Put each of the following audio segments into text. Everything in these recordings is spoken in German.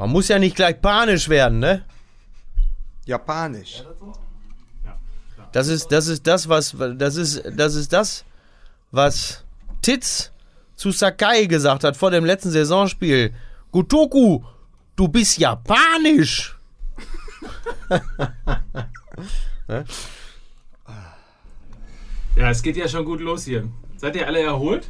Man muss ja nicht gleich panisch werden, ne? Japanisch. Das ist, das ist das, was, das ist, das ist das, was Titz zu Sakai gesagt hat vor dem letzten Saisonspiel. Gotoku, du bist japanisch. Ja, es geht ja schon gut los hier. Seid ihr alle erholt?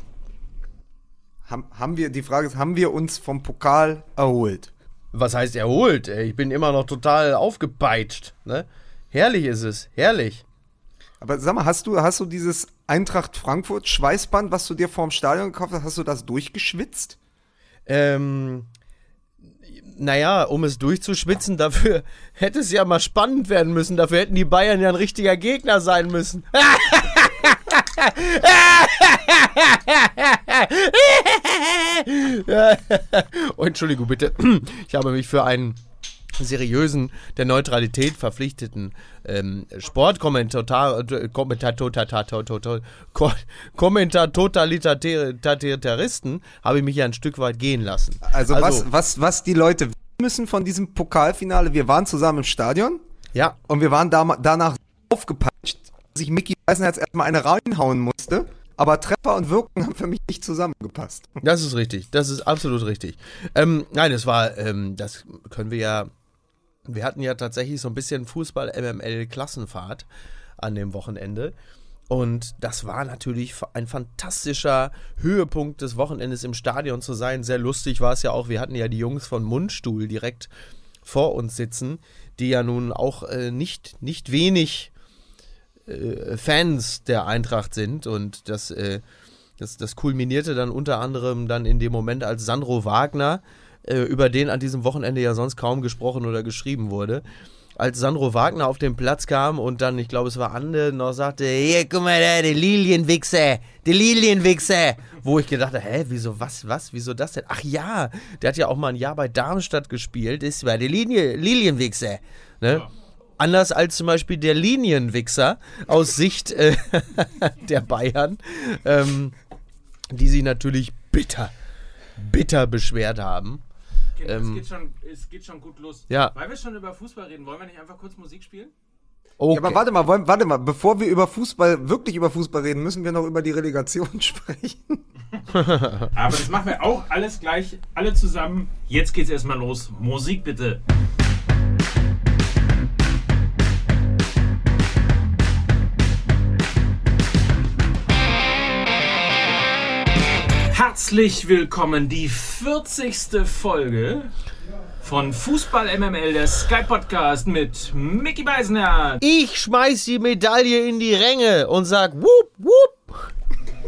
Haben, haben wir, die Frage ist, haben wir uns vom Pokal erholt? Was heißt erholt? Ich bin immer noch total aufgepeitscht. Ne? Herrlich ist es, herrlich. Aber sag mal, hast du, hast du dieses Eintracht Frankfurt Schweißband, was du dir vorm Stadion gekauft hast, hast du das durchgeschwitzt? Ähm, naja, um es durchzuschwitzen, dafür hätte es ja mal spannend werden müssen. Dafür hätten die Bayern ja ein richtiger Gegner sein müssen. oh, Entschuldigung bitte. Ich habe mich für einen seriösen, der Neutralität verpflichteten ähm, Sportkommentator, Kommentator, Kommentatotalitaristen habe ich mich ja ein Stück weit gehen lassen. Also, was, was, was die Leute wissen müssen von diesem Pokalfinale, wir waren zusammen im Stadion Ja, und wir waren da, danach aufgepeitscht, dass ich Mickey Weißenherz erstmal eine reinhauen musste. Aber Treffer und Wirken haben für mich nicht zusammengepasst. Das ist richtig. Das ist absolut richtig. Ähm, nein, es war, ähm, das können wir ja. Wir hatten ja tatsächlich so ein bisschen Fußball-MML-Klassenfahrt an dem Wochenende. Und das war natürlich ein fantastischer Höhepunkt des Wochenendes im Stadion zu sein. Sehr lustig war es ja auch. Wir hatten ja die Jungs von Mundstuhl direkt vor uns sitzen, die ja nun auch äh, nicht, nicht wenig äh, Fans der Eintracht sind. Und das, äh, das, das kulminierte dann unter anderem dann in dem Moment, als Sandro Wagner, äh, über den an diesem Wochenende ja sonst kaum gesprochen oder geschrieben wurde, als Sandro Wagner auf den Platz kam und dann, ich glaube, es war Ande, noch sagte, hier, guck mal da, der Lilienwichser, der Lilienwichser. Wo ich gedacht habe, hä, wieso, was, was, wieso das denn? Ach ja, der hat ja auch mal ein Jahr bei Darmstadt gespielt, ist bei der Linie, Lilienwichser. Ne? Anders als zum Beispiel der Linienwichser aus Sicht äh, der Bayern, ähm, die sie natürlich bitter, bitter beschwert haben. Okay, Ähm, es, geht schon, es geht schon gut los. Ja. Weil wir schon über Fußball reden, wollen wir nicht einfach kurz Musik spielen? Okay. Ja, aber warte mal, wollen, warte mal, bevor wir über Fußball, wirklich über Fußball reden, müssen wir noch über die Relegation sprechen. Aber das machen wir auch alles gleich, alle zusammen. Jetzt geht's erstmal los. Musik bitte. Herzlich willkommen, die 40. Folge von Fußball MML, der Sky Podcast mit Mickey Beisenherz, ich schmeiß die Medaille in die Ränge und sag wup, wup.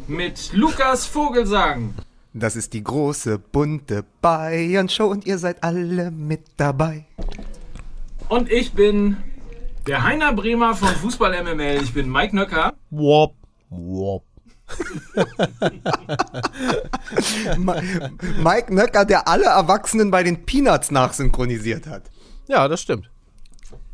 mit Lukas Vogelsang Das ist die große, bunte Bayern-Show und ihr seid alle mit dabei. und ich bin der Heiner Bremer von Fußball MML. Ich bin Mike Nöcker. Wop, wop. Mike Nöcker, der alle Erwachsenen bei den Peanuts nachsynchronisiert hat. Ja, das stimmt.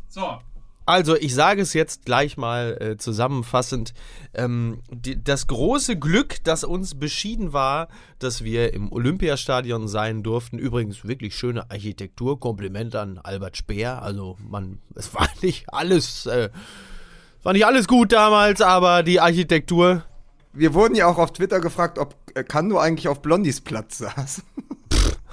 So, Also, ich sage es jetzt gleich mal äh, zusammenfassend. Ähm, die, das große Glück, das uns beschieden war, dass wir im Olympiastadion sein durften. Übrigens wirklich schöne Architektur. Kompliment an Albert Speer. Also, man, es war nicht alles, äh, war nicht alles gut damals, aber die Architektur. Wir wurden ja auch auf Twitter gefragt, ob äh, Kando eigentlich auf Blondies Platz saß.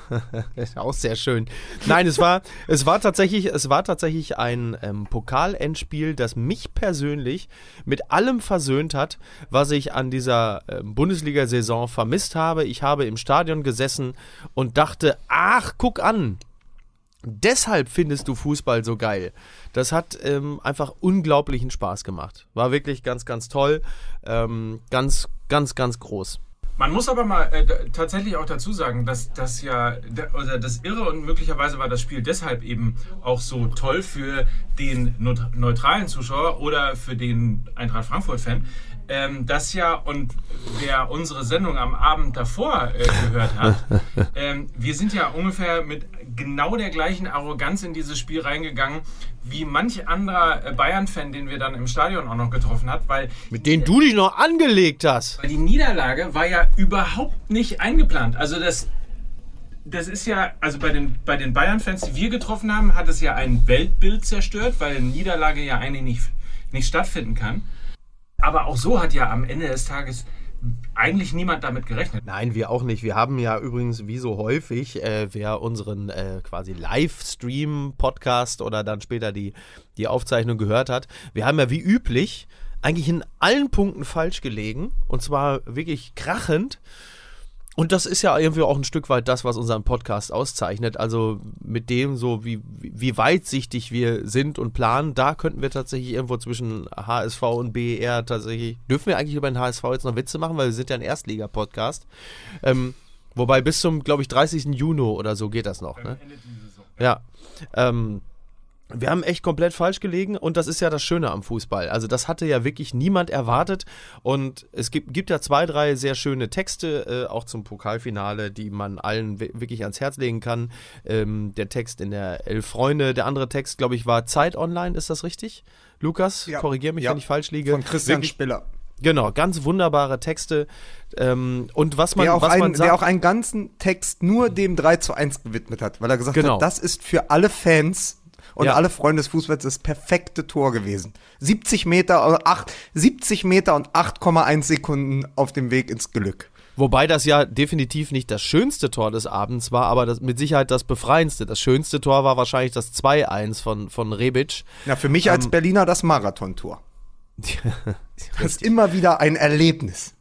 Ist auch sehr schön. Nein, es war, es war tatsächlich, es war tatsächlich ein ähm, Pokalendspiel, das mich persönlich mit allem versöhnt hat, was ich an dieser ähm, Bundesliga-Saison vermisst habe. Ich habe im Stadion gesessen und dachte, ach, guck an. Deshalb findest du Fußball so geil. Das hat ähm, einfach unglaublichen Spaß gemacht. War wirklich ganz, ganz toll. Ähm, ganz, ganz, ganz groß. Man muss aber mal äh, tatsächlich auch dazu sagen, dass das ja, oder das Irre und möglicherweise war das Spiel deshalb eben auch so toll für den neut- neutralen Zuschauer oder für den Eintracht Frankfurt-Fan, ähm, dass ja, und wer unsere Sendung am Abend davor äh, gehört hat, ähm, wir sind ja ungefähr mit genau der gleichen Arroganz in dieses Spiel reingegangen, wie manch anderer äh, Bayern-Fan, den wir dann im Stadion auch noch getroffen hat, weil Mit denen du dich noch angelegt hast. weil die Niederlage war ja überhaupt nicht eingeplant. Also das das ist ja, also bei den, bei den Bayern-Fans, die wir getroffen haben, hat es ja ein Weltbild zerstört, weil eine Niederlage ja eigentlich nicht, nicht stattfinden kann. Aber auch so hat ja am Ende des Tages eigentlich niemand damit gerechnet. Nein, wir auch nicht. Wir haben ja übrigens, wie so häufig, äh, wer unseren äh, quasi Livestream-Podcast oder dann später die, die Aufzeichnung gehört hat, wir haben ja wie üblich eigentlich in allen Punkten falsch gelegen. Und zwar wirklich krachend. Und das ist ja irgendwie auch ein Stück weit das, was unseren Podcast auszeichnet. Also mit dem so, wie, wie weitsichtig wir sind und planen, da könnten wir tatsächlich irgendwo zwischen HSV und BER tatsächlich. Dürfen wir eigentlich über den HSV jetzt noch Witze machen, weil wir sind ja ein Erstliga-Podcast. Ähm, wobei bis zum, glaube ich, 30. Juni oder so geht das noch. Ne? Ja. Ähm, wir haben echt komplett falsch gelegen und das ist ja das Schöne am Fußball. Also das hatte ja wirklich niemand erwartet und es gibt, gibt ja zwei, drei sehr schöne Texte, äh, auch zum Pokalfinale, die man allen wirklich ans Herz legen kann. Ähm, der Text in der Elf Freunde, der andere Text, glaube ich, war Zeit Online, ist das richtig? Lukas, ja. korrigiere mich, ja. wenn ich falsch liege. Von Christian wirklich, Spiller. Genau, ganz wunderbare Texte. Ähm, und was man, der auch, was ein, man sagt, der auch einen ganzen Text nur dem 3 zu 1 gewidmet hat, weil er gesagt Genau. hat, das ist für alle Fans und Ja. alle Freunde des Fußballs das perfekte Tor gewesen. 70 Meter, äh, acht, 70 Meter und 8,1 Sekunden auf dem Weg ins Glück. Wobei das ja definitiv nicht das schönste Tor des Abends war, aber das, mit Sicherheit das befreiendste. Das schönste Tor war wahrscheinlich das 2-1 von, von Rebic. Ja, für mich als Ähm, Berliner das Marathontor. Das ist immer wieder ein Erlebnis.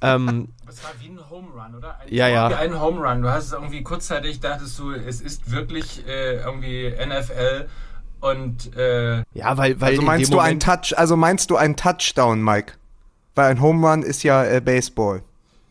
Ähm, Das war wie ein Home Run, oder? Ein, Ja, ja. Wie ein Home Run. Du hast es irgendwie kurzzeitig, dachtest du, es ist wirklich äh, irgendwie NFL und äh, ja, weil, weil Also in meinst du einen Moment, Touch, also meinst du einen Touchdown, Mike? Weil ein Home Run ist ja äh, Baseball.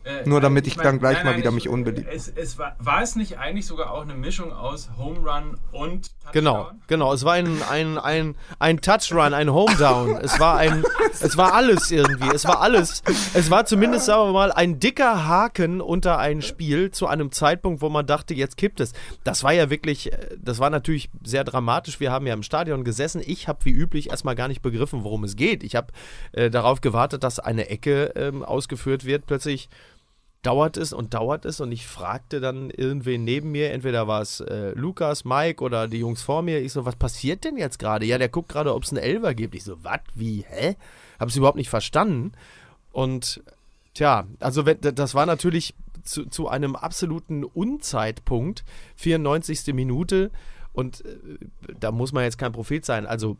Äh, Nur damit ich mein, dann gleich mal wieder mich ich- unbeliebt- Es, es war, war es nicht eigentlich sogar auch eine Mischung aus Home Run und Touchdown? Genau, genau. Es war ein, ein, ein, ein Touchrun, ein Homedown. Es war ein, es war alles irgendwie. Es war alles. Es war zumindest, sagen wir mal, ein dicker Haken unter ein Spiel zu einem Zeitpunkt, wo man dachte, jetzt kippt es. Das war ja wirklich, äh, das war natürlich sehr dramatisch. Wir haben ja im Stadion gesessen. Ich habe wie üblich erstmal gar nicht begriffen, worum es geht. Ich habe äh, darauf gewartet, dass eine Ecke ähm, ausgeführt wird. Plötzlich dauert es und dauert es und ich fragte dann irgendwen neben mir, entweder war es äh, Lukas, Mike oder die Jungs vor mir. Ich so, was passiert denn jetzt gerade? Ja, der guckt gerade, ob es einen Elver gibt. Ich so, was, wie, hä? Hab's überhaupt nicht verstanden. Und tja, also wenn, das war natürlich zu, zu einem absoluten Unzeitpunkt, 94. Minute und äh, da muss man jetzt kein Prophet sein. Also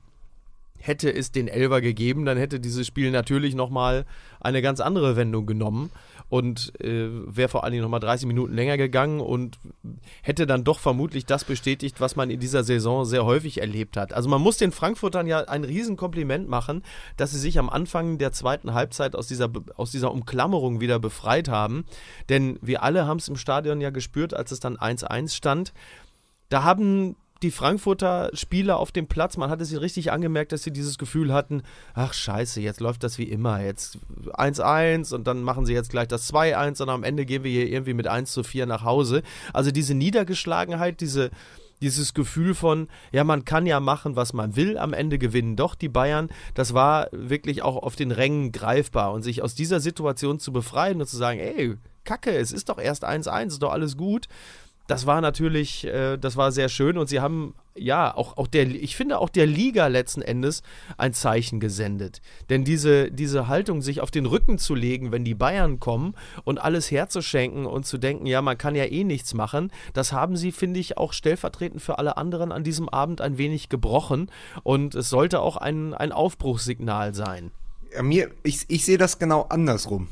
hätte es den Elver gegeben, dann hätte dieses Spiel natürlich nochmal eine ganz andere Wendung genommen und äh, wäre vor allen Dingen nochmal 30 Minuten länger gegangen und hätte dann doch vermutlich das bestätigt, was man in dieser Saison sehr häufig erlebt hat. Also man muss den Frankfurtern ja ein Riesenkompliment machen, dass sie sich am Anfang der zweiten Halbzeit aus dieser, aus dieser Umklammerung wieder befreit haben. Denn wir alle haben es im Stadion ja gespürt, als es dann 1-1 stand. Da haben die Frankfurter Spieler auf dem Platz, man hatte sie richtig angemerkt, dass sie dieses Gefühl hatten, ach scheiße, jetzt läuft das wie immer, jetzt 1-1 und dann machen sie jetzt gleich das 2-1 und am Ende gehen wir hier irgendwie mit 1 zu 4 nach Hause. Also diese Niedergeschlagenheit, diese, dieses Gefühl von, ja, man kann ja machen, was man will, am Ende gewinnen doch die Bayern, das war wirklich auch auf den Rängen greifbar und sich aus dieser Situation zu befreien und zu sagen, ey, Kacke, es ist doch erst 1-1, ist doch alles gut. Das war natürlich, äh, das war sehr schön und sie haben, ja, auch, auch der, ich finde auch der Liga letzten Endes ein Zeichen gesendet. Denn diese, diese Haltung, sich auf den Rücken zu legen, wenn die Bayern kommen und alles herzuschenken und zu denken, ja, man kann ja eh nichts machen, das haben sie, finde ich, auch stellvertretend für alle anderen an diesem Abend ein wenig gebrochen und es sollte auch ein, ein Aufbruchssignal sein. Ja, mir, ich, ich sehe das genau andersrum.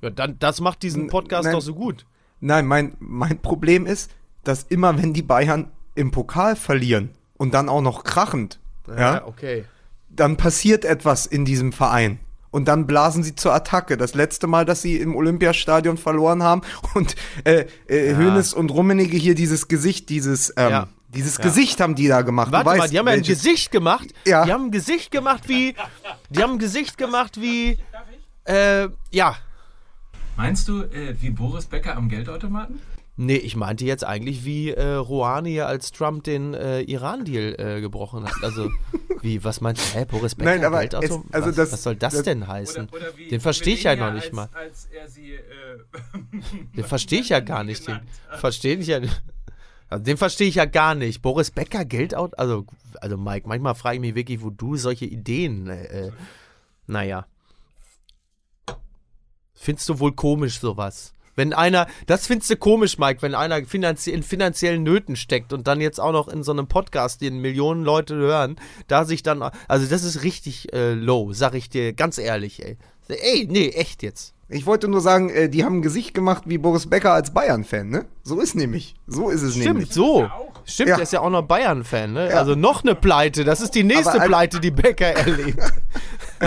Ja, dann, das macht diesen Podcast Nein. doch so gut. Nein, mein, mein Problem ist, dass immer, wenn die Bayern im Pokal verlieren und dann auch noch krachend, ja, okay. dann passiert etwas in diesem Verein. Und dann blasen sie zur Attacke. Das letzte Mal, dass sie im Olympiastadion verloren haben und äh, äh, Ja. Hönes und Rummenigge hier dieses Gesicht, dieses, ähm, Ja. dieses Ja. Gesicht haben die da gemacht. Warte mal, weißt, die haben ja ein Gesicht gemacht. Ja. Die haben ein Gesicht gemacht wie. Die haben ein Gesicht gemacht wie. Äh, ja. Meinst du, äh, wie Boris Becker am Geldautomaten? Nee, ich meinte jetzt eigentlich wie äh, Rouhani, als Trump den äh, Iran-Deal äh, gebrochen hat. Also, Wie, was meinst du? Hä, Boris Becker, Nein, aber es- also was, das- was soll das, das- denn heißen? Oder, oder wie den verstehe ich ja noch nicht mal. als, Als er sie, äh, Den verstehe ich ja gar nicht. Den verstehe ich ja also den verstehe ich ja gar nicht. Boris Becker, Geldauto? Also, also Mike, manchmal frage ich mich wirklich, wo du solche Ideen. Äh, äh, naja. Findest du wohl komisch sowas? Wenn einer, das findest du komisch, Mike, wenn einer finanzie in finanziellen Nöten steckt und dann jetzt auch noch in so einem Podcast, den Millionen Leute hören, da sich dann, also das ist richtig äh, low, sag ich dir ganz ehrlich, ey. Ey, nee, echt jetzt. Ich wollte nur sagen, äh, die haben ein Gesicht gemacht wie Boris Becker als Bayern-Fan, ne? So ist nämlich. So ist es Stimmt, nämlich. so. ja auch. Stimmt, Ja. der ist ja auch noch Bayern-Fan, ne? Ja. Also noch eine Pleite. Das ist die nächste Pleite, die Becker erlebt.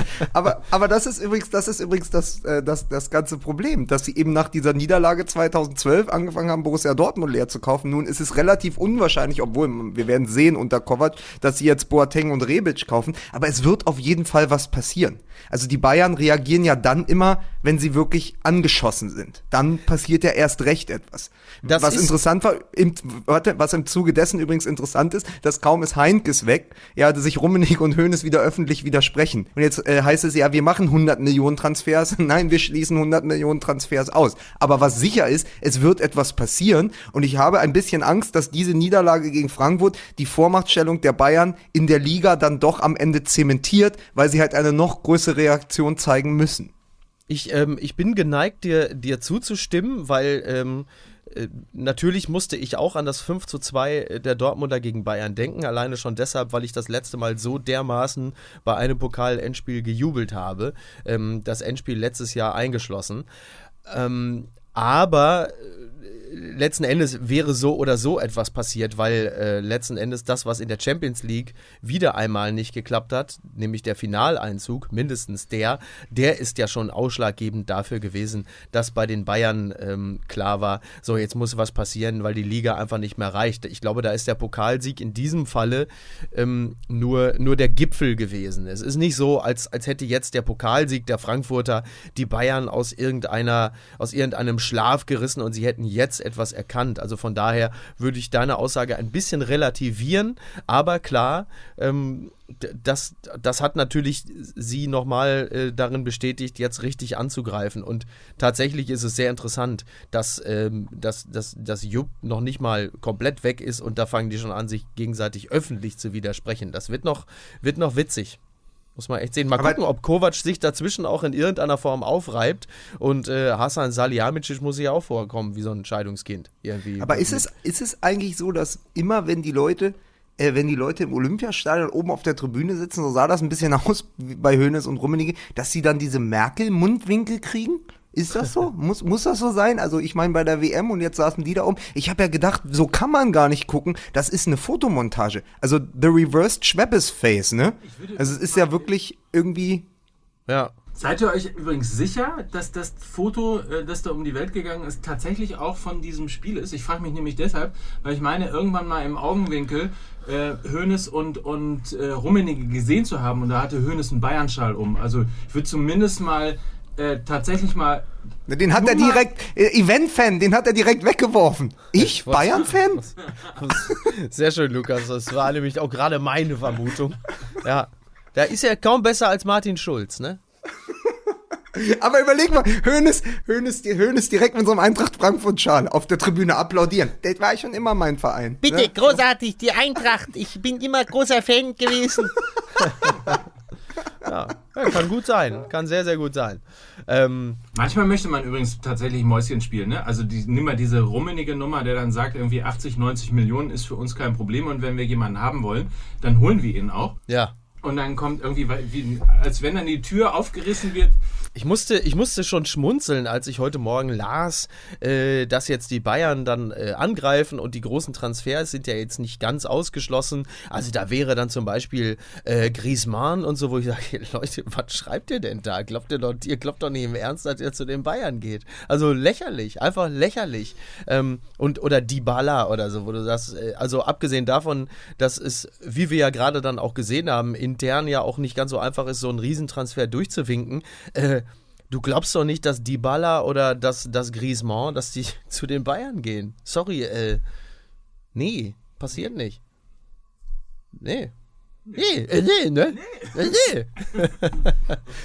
Aber, aber das ist übrigens, das ist übrigens das, äh, das, das ganze Problem, dass sie eben nach dieser Niederlage 2012 angefangen haben, Borussia Dortmund leer zu kaufen. Nun ist es relativ unwahrscheinlich, obwohl wir werden sehen unter Kovac, dass sie jetzt Boateng und Rebic kaufen. Aber es wird auf jeden Fall was passieren. Also die Bayern reagieren ja dann immer, wenn sie wirklich angeschossen sind. Dann passiert ja erst recht etwas. Das was interessant war, im, warte, was im Zuge dessen übrigens interessant ist, dass kaum ist Heinkes weg, ja, sich Rummenigge und Hoeneß wieder öffentlich widersprechen. Und jetzt äh, heißt es ja, wir machen 100 Millionen Transfers. Nein, wir schließen 100 Millionen Transfers aus. Aber was sicher ist, es wird etwas passieren. Und ich habe ein bisschen Angst, dass diese Niederlage gegen Frankfurt die Vormachtstellung der Bayern in der Liga dann doch am Ende zementiert, weil sie halt eine noch größere Reaktion zeigen müssen. Ich, ähm, ich bin geneigt, dir, dir zuzustimmen, weil ähm, äh, natürlich musste ich auch an das 5 zu 2 der Dortmunder gegen Bayern denken. Alleine schon deshalb, weil ich das letzte Mal so dermaßen bei einem Pokal-Endspiel gejubelt habe. Ähm, das Endspiel letztes Jahr eingeschlossen. Ähm, aber äh, letzten Endes wäre so oder so etwas passiert, weil äh, letzten Endes das, was in der Champions League wieder einmal nicht geklappt hat, nämlich der Finaleinzug, mindestens der, der ist ja schon ausschlaggebend dafür gewesen, dass bei den Bayern ähm, klar war, so jetzt muss was passieren, weil die Liga einfach nicht mehr reicht. Ich glaube, da ist der Pokalsieg in diesem Falle ähm, nur, nur der Gipfel gewesen. Es ist nicht so, als, als hätte jetzt der Pokalsieg der Frankfurter die Bayern aus irgendeiner, aus irgendeinem Schlaf gerissen und sie hätten jetzt etwas erkannt. Also von daher würde ich deine Aussage ein bisschen relativieren, aber klar, ähm, das, das hat natürlich sie nochmal äh, darin bestätigt, jetzt richtig anzugreifen. Und tatsächlich ist es sehr interessant, dass, ähm, dass, dass, dass Jupp noch nicht mal komplett weg ist und da fangen die schon an, sich gegenseitig öffentlich zu widersprechen. Das wird noch, wird noch witzig. Muss man echt sehen. Mal Aber- gucken, ob Kovac sich dazwischen auch in irgendeiner Form aufreibt. Und äh, Hassan Salihamidzic muss sich auch vorkommen wie so ein Scheidungskind. Irgendwie. Aber ist es, ist es eigentlich so, dass immer, wenn die Leute, äh, wenn die Leute im Olympiastadion oben auf der Tribüne sitzen, so sah das ein bisschen aus wie bei Hoeneß und Rummenigge, dass sie dann diese Merkel-Mundwinkel kriegen? Ist das so? muss, muss das so sein? Also ich meine bei der WM und jetzt saßen die da oben. Ich habe ja gedacht, so kann man gar nicht gucken. Das ist eine Fotomontage. Also the reversed Schweppes Face, ne? Also es ist ja wirklich irgendwie Ja. Seid ihr euch übrigens sicher, dass das Foto, äh, das da um die Welt gegangen ist, tatsächlich auch von diesem Spiel ist? Ich frage mich nämlich deshalb, weil ich meine, irgendwann mal im Augenwinkel äh, Hoeneß und, und äh, Rummenigge gesehen zu haben und da hatte Hoeneß einen Bayernschal um. Also ich würde zumindest mal äh, tatsächlich mal Den hat er direkt, äh, Event-Fan, den hat er direkt weggeworfen. Ich? Bayern-Fan? Sehr schön, Lukas. Das war nämlich auch gerade meine Vermutung. Ja. Da ist er kaum besser als Martin Schulz, ne? Aber überleg mal, Hönes, Hönes, Hönes direkt mit so einem Eintracht Frankfurt-Schal auf der Tribüne applaudieren. Das war schon immer mein Verein. Bitte, Ne? großartig, die Eintracht. Ich bin immer großer Fan gewesen. Ja. ja. Kann gut sein. Kann sehr, sehr gut sein. Ähm, Manchmal möchte man übrigens tatsächlich Mäuschen spielen. Ne? Also die, nimm mal diese rummenige Nummer, der dann sagt, irgendwie 80, 90 Millionen ist für uns kein Problem und wenn wir jemanden haben wollen, dann holen wir ihn auch. ja. Und dann kommt irgendwie, wie, als wenn dann die Tür aufgerissen wird. Ich musste, ich musste schon schmunzeln, als ich heute Morgen las, äh, dass jetzt die Bayern dann äh, angreifen und die großen Transfers sind ja jetzt nicht ganz ausgeschlossen. Also da wäre dann zum Beispiel äh, Griezmann und so, wo ich sage, Leute, was schreibt ihr denn da? Glaubt ihr doch, ihr glaubt doch nicht im Ernst, dass er zu den Bayern geht. Also lächerlich, einfach lächerlich. Ähm, und oder Dybala oder so, wo du sagst, äh, also abgesehen davon, dass es, wie wir ja gerade dann auch gesehen haben, intern ja auch nicht ganz so einfach ist, so einen Riesentransfer durchzuwinken. Äh, Du glaubst doch nicht, dass Dybala oder dass das Griezmann, dass die zu den Bayern gehen. Sorry, äh. Nee, passiert nicht. Nee. Nee, äh, nee, ne? Nee. nee.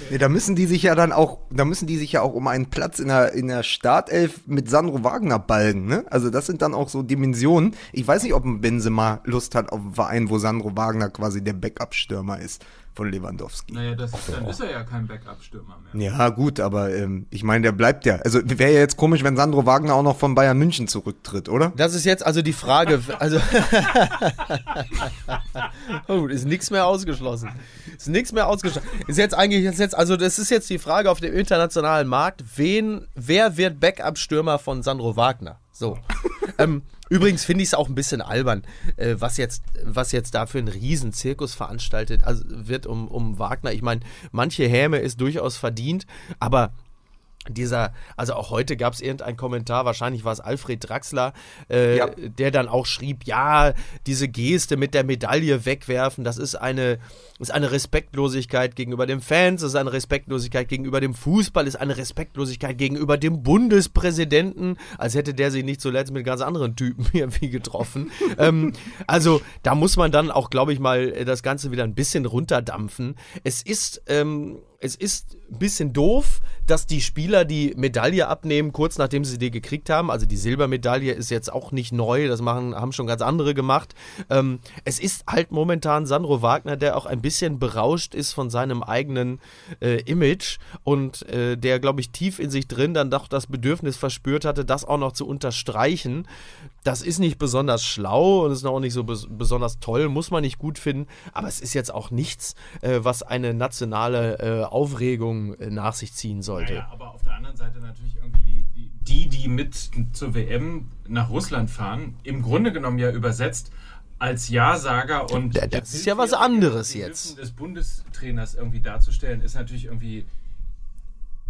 Nee, da müssen die sich ja dann auch, da müssen die sich ja auch um einen Platz in der, in der Startelf mit Sandro Wagner balgen, ne? Also das sind dann auch so Dimensionen. Ich weiß nicht, ob ein Benzema Lust hat auf einen Verein, wo Sandro Wagner quasi der Backup-Stürmer ist von Lewandowski. Naja, das, dann ist er ja kein Backup-Stürmer mehr. Ja, gut, aber ähm, ich meine, der bleibt ja. Also wäre ja jetzt komisch, wenn Sandro Wagner auch noch von Bayern München zurücktritt, oder? Das ist jetzt also die Frage. Also oh, ist nichts mehr ausgeschlossen. Ist nichts mehr ausgeschlossen. Ist jetzt eigentlich ist jetzt also das ist jetzt die Frage auf dem internationalen Markt, wen wer wird Backup-Stürmer von Sandro Wagner? So. ähm, übrigens finde ich es auch ein bisschen albern, äh, was jetzt was jetzt da für ein Riesenzirkus veranstaltet also wird um um Wagner. Ich meine, manche Häme ist durchaus verdient, aber dieser, also auch heute gab es irgendeinen Kommentar, wahrscheinlich war es Alfred Draxler, äh, Ja. der dann auch schrieb, ja, diese Geste mit der Medaille wegwerfen, das ist eine, ist eine Respektlosigkeit gegenüber den Fans, ist eine Respektlosigkeit gegenüber dem Fußball, ist eine Respektlosigkeit gegenüber dem Bundespräsidenten, als hätte der sich nicht zuletzt mit ganz anderen Typen irgendwie getroffen. ähm, also da muss man dann auch, glaube ich, mal das Ganze wieder ein bisschen runterdampfen. Es ist, ähm, es ist ein bisschen doof, dass die Spieler die Medaille abnehmen, kurz nachdem sie die gekriegt haben. Also die Silbermedaille ist jetzt auch nicht neu, das machen, haben schon ganz andere gemacht. Ähm, es ist halt momentan Sandro Wagner, der auch ein bisschen berauscht ist von seinem eigenen äh, Image und äh, der, glaube ich, tief in sich drin dann doch das Bedürfnis verspürt hatte, das auch noch zu unterstreichen. Das ist nicht besonders schlau und ist auch nicht so bes besonders toll, muss man nicht gut finden, aber es ist jetzt auch nichts, äh, was eine nationale Aufregung äh, nach sich ziehen sollte. Naja, aber auf der anderen Seite natürlich irgendwie die, die, die, die mit zur WM nach Russland fahren, im Grunde genommen ja übersetzt als Ja-Sager und Ja, das ist ja was anderes jetzt. Hilfen des Bundestrainers irgendwie darzustellen, ist natürlich irgendwie,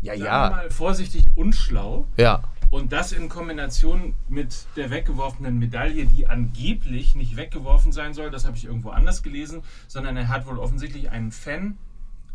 Ja, ja. mal vorsichtig, unschlau. Ja. Und das in Kombination mit der weggeworfenen Medaille, die angeblich nicht weggeworfen sein soll, das habe ich irgendwo anders gelesen, sondern er hat wohl offensichtlich einen Fan,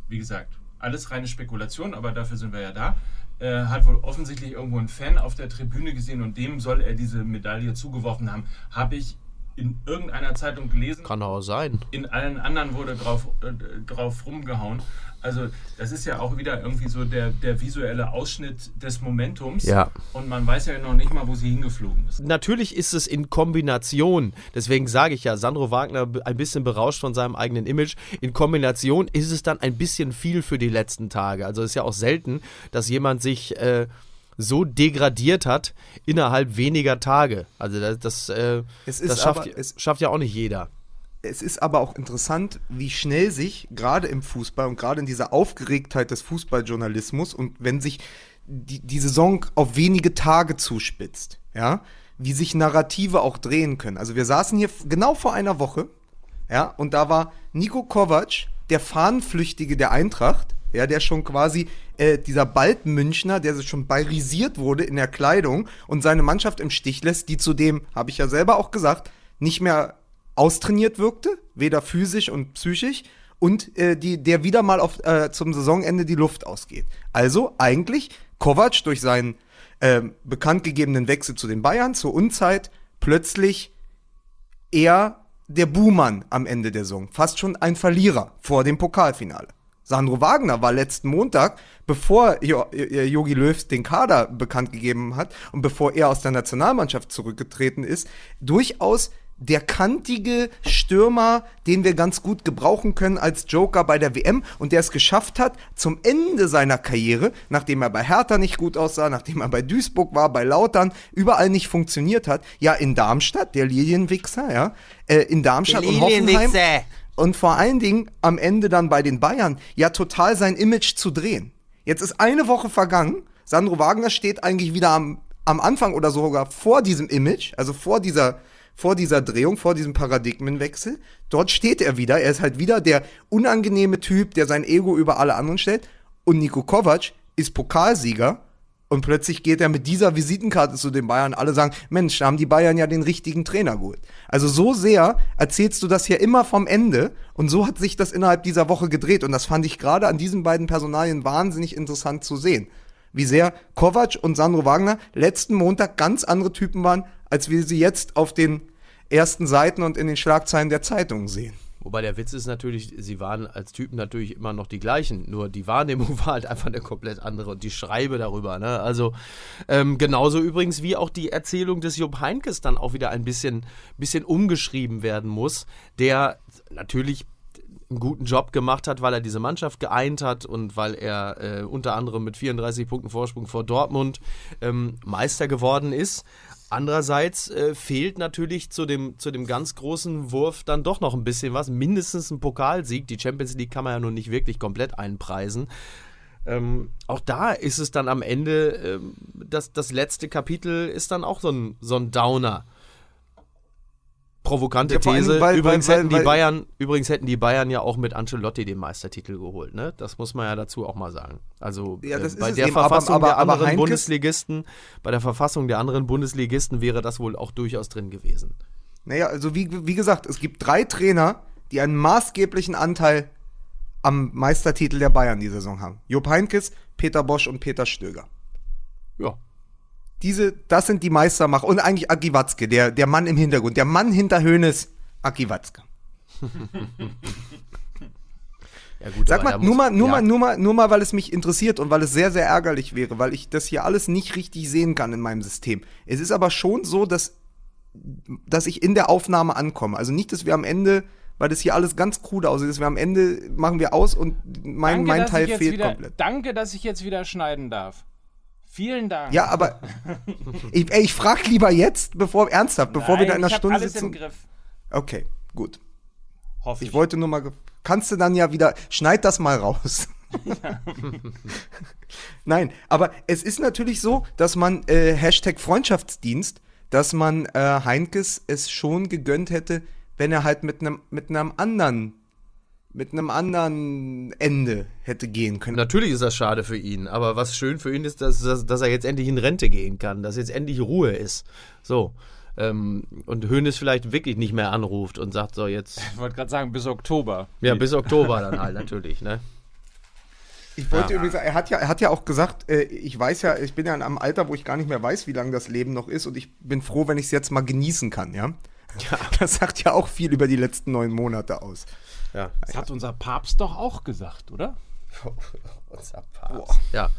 wie gesagt, alles reine Spekulation, aber dafür sind wir ja da, äh, hat wohl offensichtlich irgendwo einen Fan auf der Tribüne gesehen und dem soll er diese Medaille zugeworfen haben. Habe ich in irgendeiner Zeitung gelesen. Kann auch sein. In allen anderen wurde drauf, äh, drauf rumgehauen. Also das ist ja auch wieder irgendwie so der, der visuelle Ausschnitt des Momentums. Ja. Und man weiß ja noch nicht mal, wo sie hingeflogen ist. Natürlich ist es in Kombination, deswegen sage ich ja, Sandro Wagner ein bisschen berauscht von seinem eigenen Image. In Kombination ist es dann ein bisschen viel für die letzten Tage. Also es ist ja auch selten, dass jemand sich äh, so degradiert hat innerhalb weniger Tage. Also das, das, äh, Es ist das schafft, aber- es- schafft ja auch nicht jeder. Es ist aber auch interessant, wie schnell sich gerade im Fußball und gerade in dieser Aufgeregtheit des Fußballjournalismus und wenn sich die, die Saison auf wenige Tage zuspitzt, ja, wie sich Narrative auch drehen können. Also wir saßen hier genau vor einer Woche, ja, und da war Nico Kovac, der Fahnenflüchtige der Eintracht, ja, der schon quasi äh, dieser Baldmünchner, der schon bayrisiert wurde in der Kleidung und seine Mannschaft im Stich lässt, die zudem, habe ich ja selber auch gesagt, nicht mehr austrainiert wirkte, weder physisch und psychisch, und äh, die, der wieder mal auf, äh, zum Saisonende die Luft ausgeht. Also eigentlich Kovac durch seinen ähm, bekannt gegebenen Wechsel zu den Bayern zur Unzeit plötzlich eher der Buhmann am Ende der Saison. Fast schon ein Verlierer vor dem Pokalfinale. Sandro Wagner war letzten Montag, bevor äh, Jogi Löw den Kader bekannt gegeben hat und bevor er aus der Nationalmannschaft zurückgetreten ist, durchaus der kantige Stürmer, den wir ganz gut gebrauchen können als Joker bei der WM und der es geschafft hat, zum Ende seiner Karriere, nachdem er bei Hertha nicht gut aussah, nachdem er bei Duisburg war, bei Lautern, überall nicht funktioniert hat, ja in Darmstadt, der Lilienwichser, ja, äh, in Darmstadt und Hoffenheim und vor allen Dingen am Ende dann bei den Bayern ja total sein Image zu drehen. Jetzt ist eine Woche vergangen. Sandro Wagner steht eigentlich wieder am, am Anfang oder sogar vor diesem Image, also vor dieser, vor dieser Drehung, vor diesem Paradigmenwechsel. Dort steht er wieder. Er ist halt wieder der unangenehme Typ, der sein Ego über alle anderen stellt. Und Niko Kovac ist Pokalsieger. Und plötzlich geht er mit dieser Visitenkarte zu den Bayern. Alle sagen, Mensch, da haben die Bayern ja den richtigen Trainer geholt. Also so sehr erzählst du das hier immer vom Ende. Und so hat sich das innerhalb dieser Woche gedreht. Und das fand ich gerade an diesen beiden Personalien wahnsinnig interessant zu sehen. Wie sehr Kovac und Sandro Wagner letzten Montag ganz andere Typen waren, als wir sie jetzt auf den ersten Seiten und in den Schlagzeilen der Zeitungen sehen. Wobei der Witz ist natürlich, sie waren als Typen natürlich immer noch die gleichen, nur die Wahrnehmung war halt einfach eine komplett andere und die Schreibe darüber. Ne? Also ähm, genauso übrigens wie auch die Erzählung des Jupp Heinkes dann auch wieder ein bisschen, bisschen umgeschrieben werden muss, der natürlich einen guten Job gemacht hat, weil er diese Mannschaft geeint hat und weil er äh, unter anderem mit 34 Punkten Vorsprung vor Dortmund ähm, Meister geworden ist. Andererseits äh, fehlt natürlich zu dem, zu dem ganz großen Wurf dann doch noch ein bisschen was. Mindestens ein Pokalsieg. Die Champions League kann man ja nun nicht wirklich komplett einpreisen. Ähm, auch da ist es dann am Ende, ähm, das, das letzte Kapitel ist dann auch so ein, so ein Downer. Provokante Ja, allem, These. weil- übrigens, weil- hätten die weil- Bayern, übrigens hätten die Bayern ja auch mit Ancelotti den Meistertitel geholt. Ne? Das muss man ja dazu auch mal sagen. Also Ja, äh, bei der eben, aber- Verfassung aber- der aber anderen Heinkes- Bundesligisten, bei der Verfassung der anderen Bundesligisten wäre das wohl auch durchaus drin gewesen. Naja, also wie, wie gesagt, es gibt drei Trainer, die einen maßgeblichen Anteil am Meistertitel der Bayern die Saison haben. Jupp Heynckes, Peter Bosch und Peter Stöger. Ja. Diese, das sind die Meistermacher. Und eigentlich Aki Watzke, der, der Mann im Hintergrund. Der Mann hinter Hönes, Aki Watzke. Ja, gut, Sag mal, nur muss- mal, nur ja. mal, nur mal, nur mal, weil es mich interessiert und weil es sehr, sehr ärgerlich wäre, weil ich das hier alles nicht richtig sehen kann in meinem System. Es ist aber schon so, dass, dass ich in der Aufnahme ankomme. Also nicht, dass wir am Ende, weil das hier alles ganz krude aussieht, dass wir am Ende machen wir aus und mein, Danke, mein Teil fehlt wieder, komplett. Danke, dass ich jetzt wieder schneiden darf. Vielen Dank. Ja, aber ich, ey, ich frag lieber jetzt, bevor ernsthaft, bevor wir da in einer ich Stunde alles sitzen. im Griff. Okay, gut. Hoffe ich. Ich wollte nur mal, kannst du dann ja wieder, schneid das mal raus. Nein, aber es ist natürlich so, dass man, äh, Hashtag Freundschaftsdienst, dass man äh, Heinkes es schon gegönnt hätte, wenn er halt mit einem mit einem anderen mit einem anderen Ende hätte gehen können. Natürlich ist das schade für ihn, aber was schön für ihn ist, dass, dass, dass er jetzt endlich in Rente gehen kann, dass jetzt endlich Ruhe ist. So. Ähm, und Hönes vielleicht wirklich nicht mehr anruft und sagt so jetzt, Ich wollte gerade sagen, bis Oktober. ja, bis Oktober dann halt natürlich, ne? Ich wollte übrigens sagen, er hat ja, er hat ja auch gesagt, äh, ich weiß ja, ich bin ja in einem Alter, wo ich gar nicht mehr weiß, wie lange das Leben noch ist und ich bin froh, wenn ich es jetzt mal genießen kann, ja. Ja. Das sagt ja auch viel über die letzten neun Monate aus. Ja. Das hat unser Papst doch auch gesagt, oder? Unser Papst. Ja.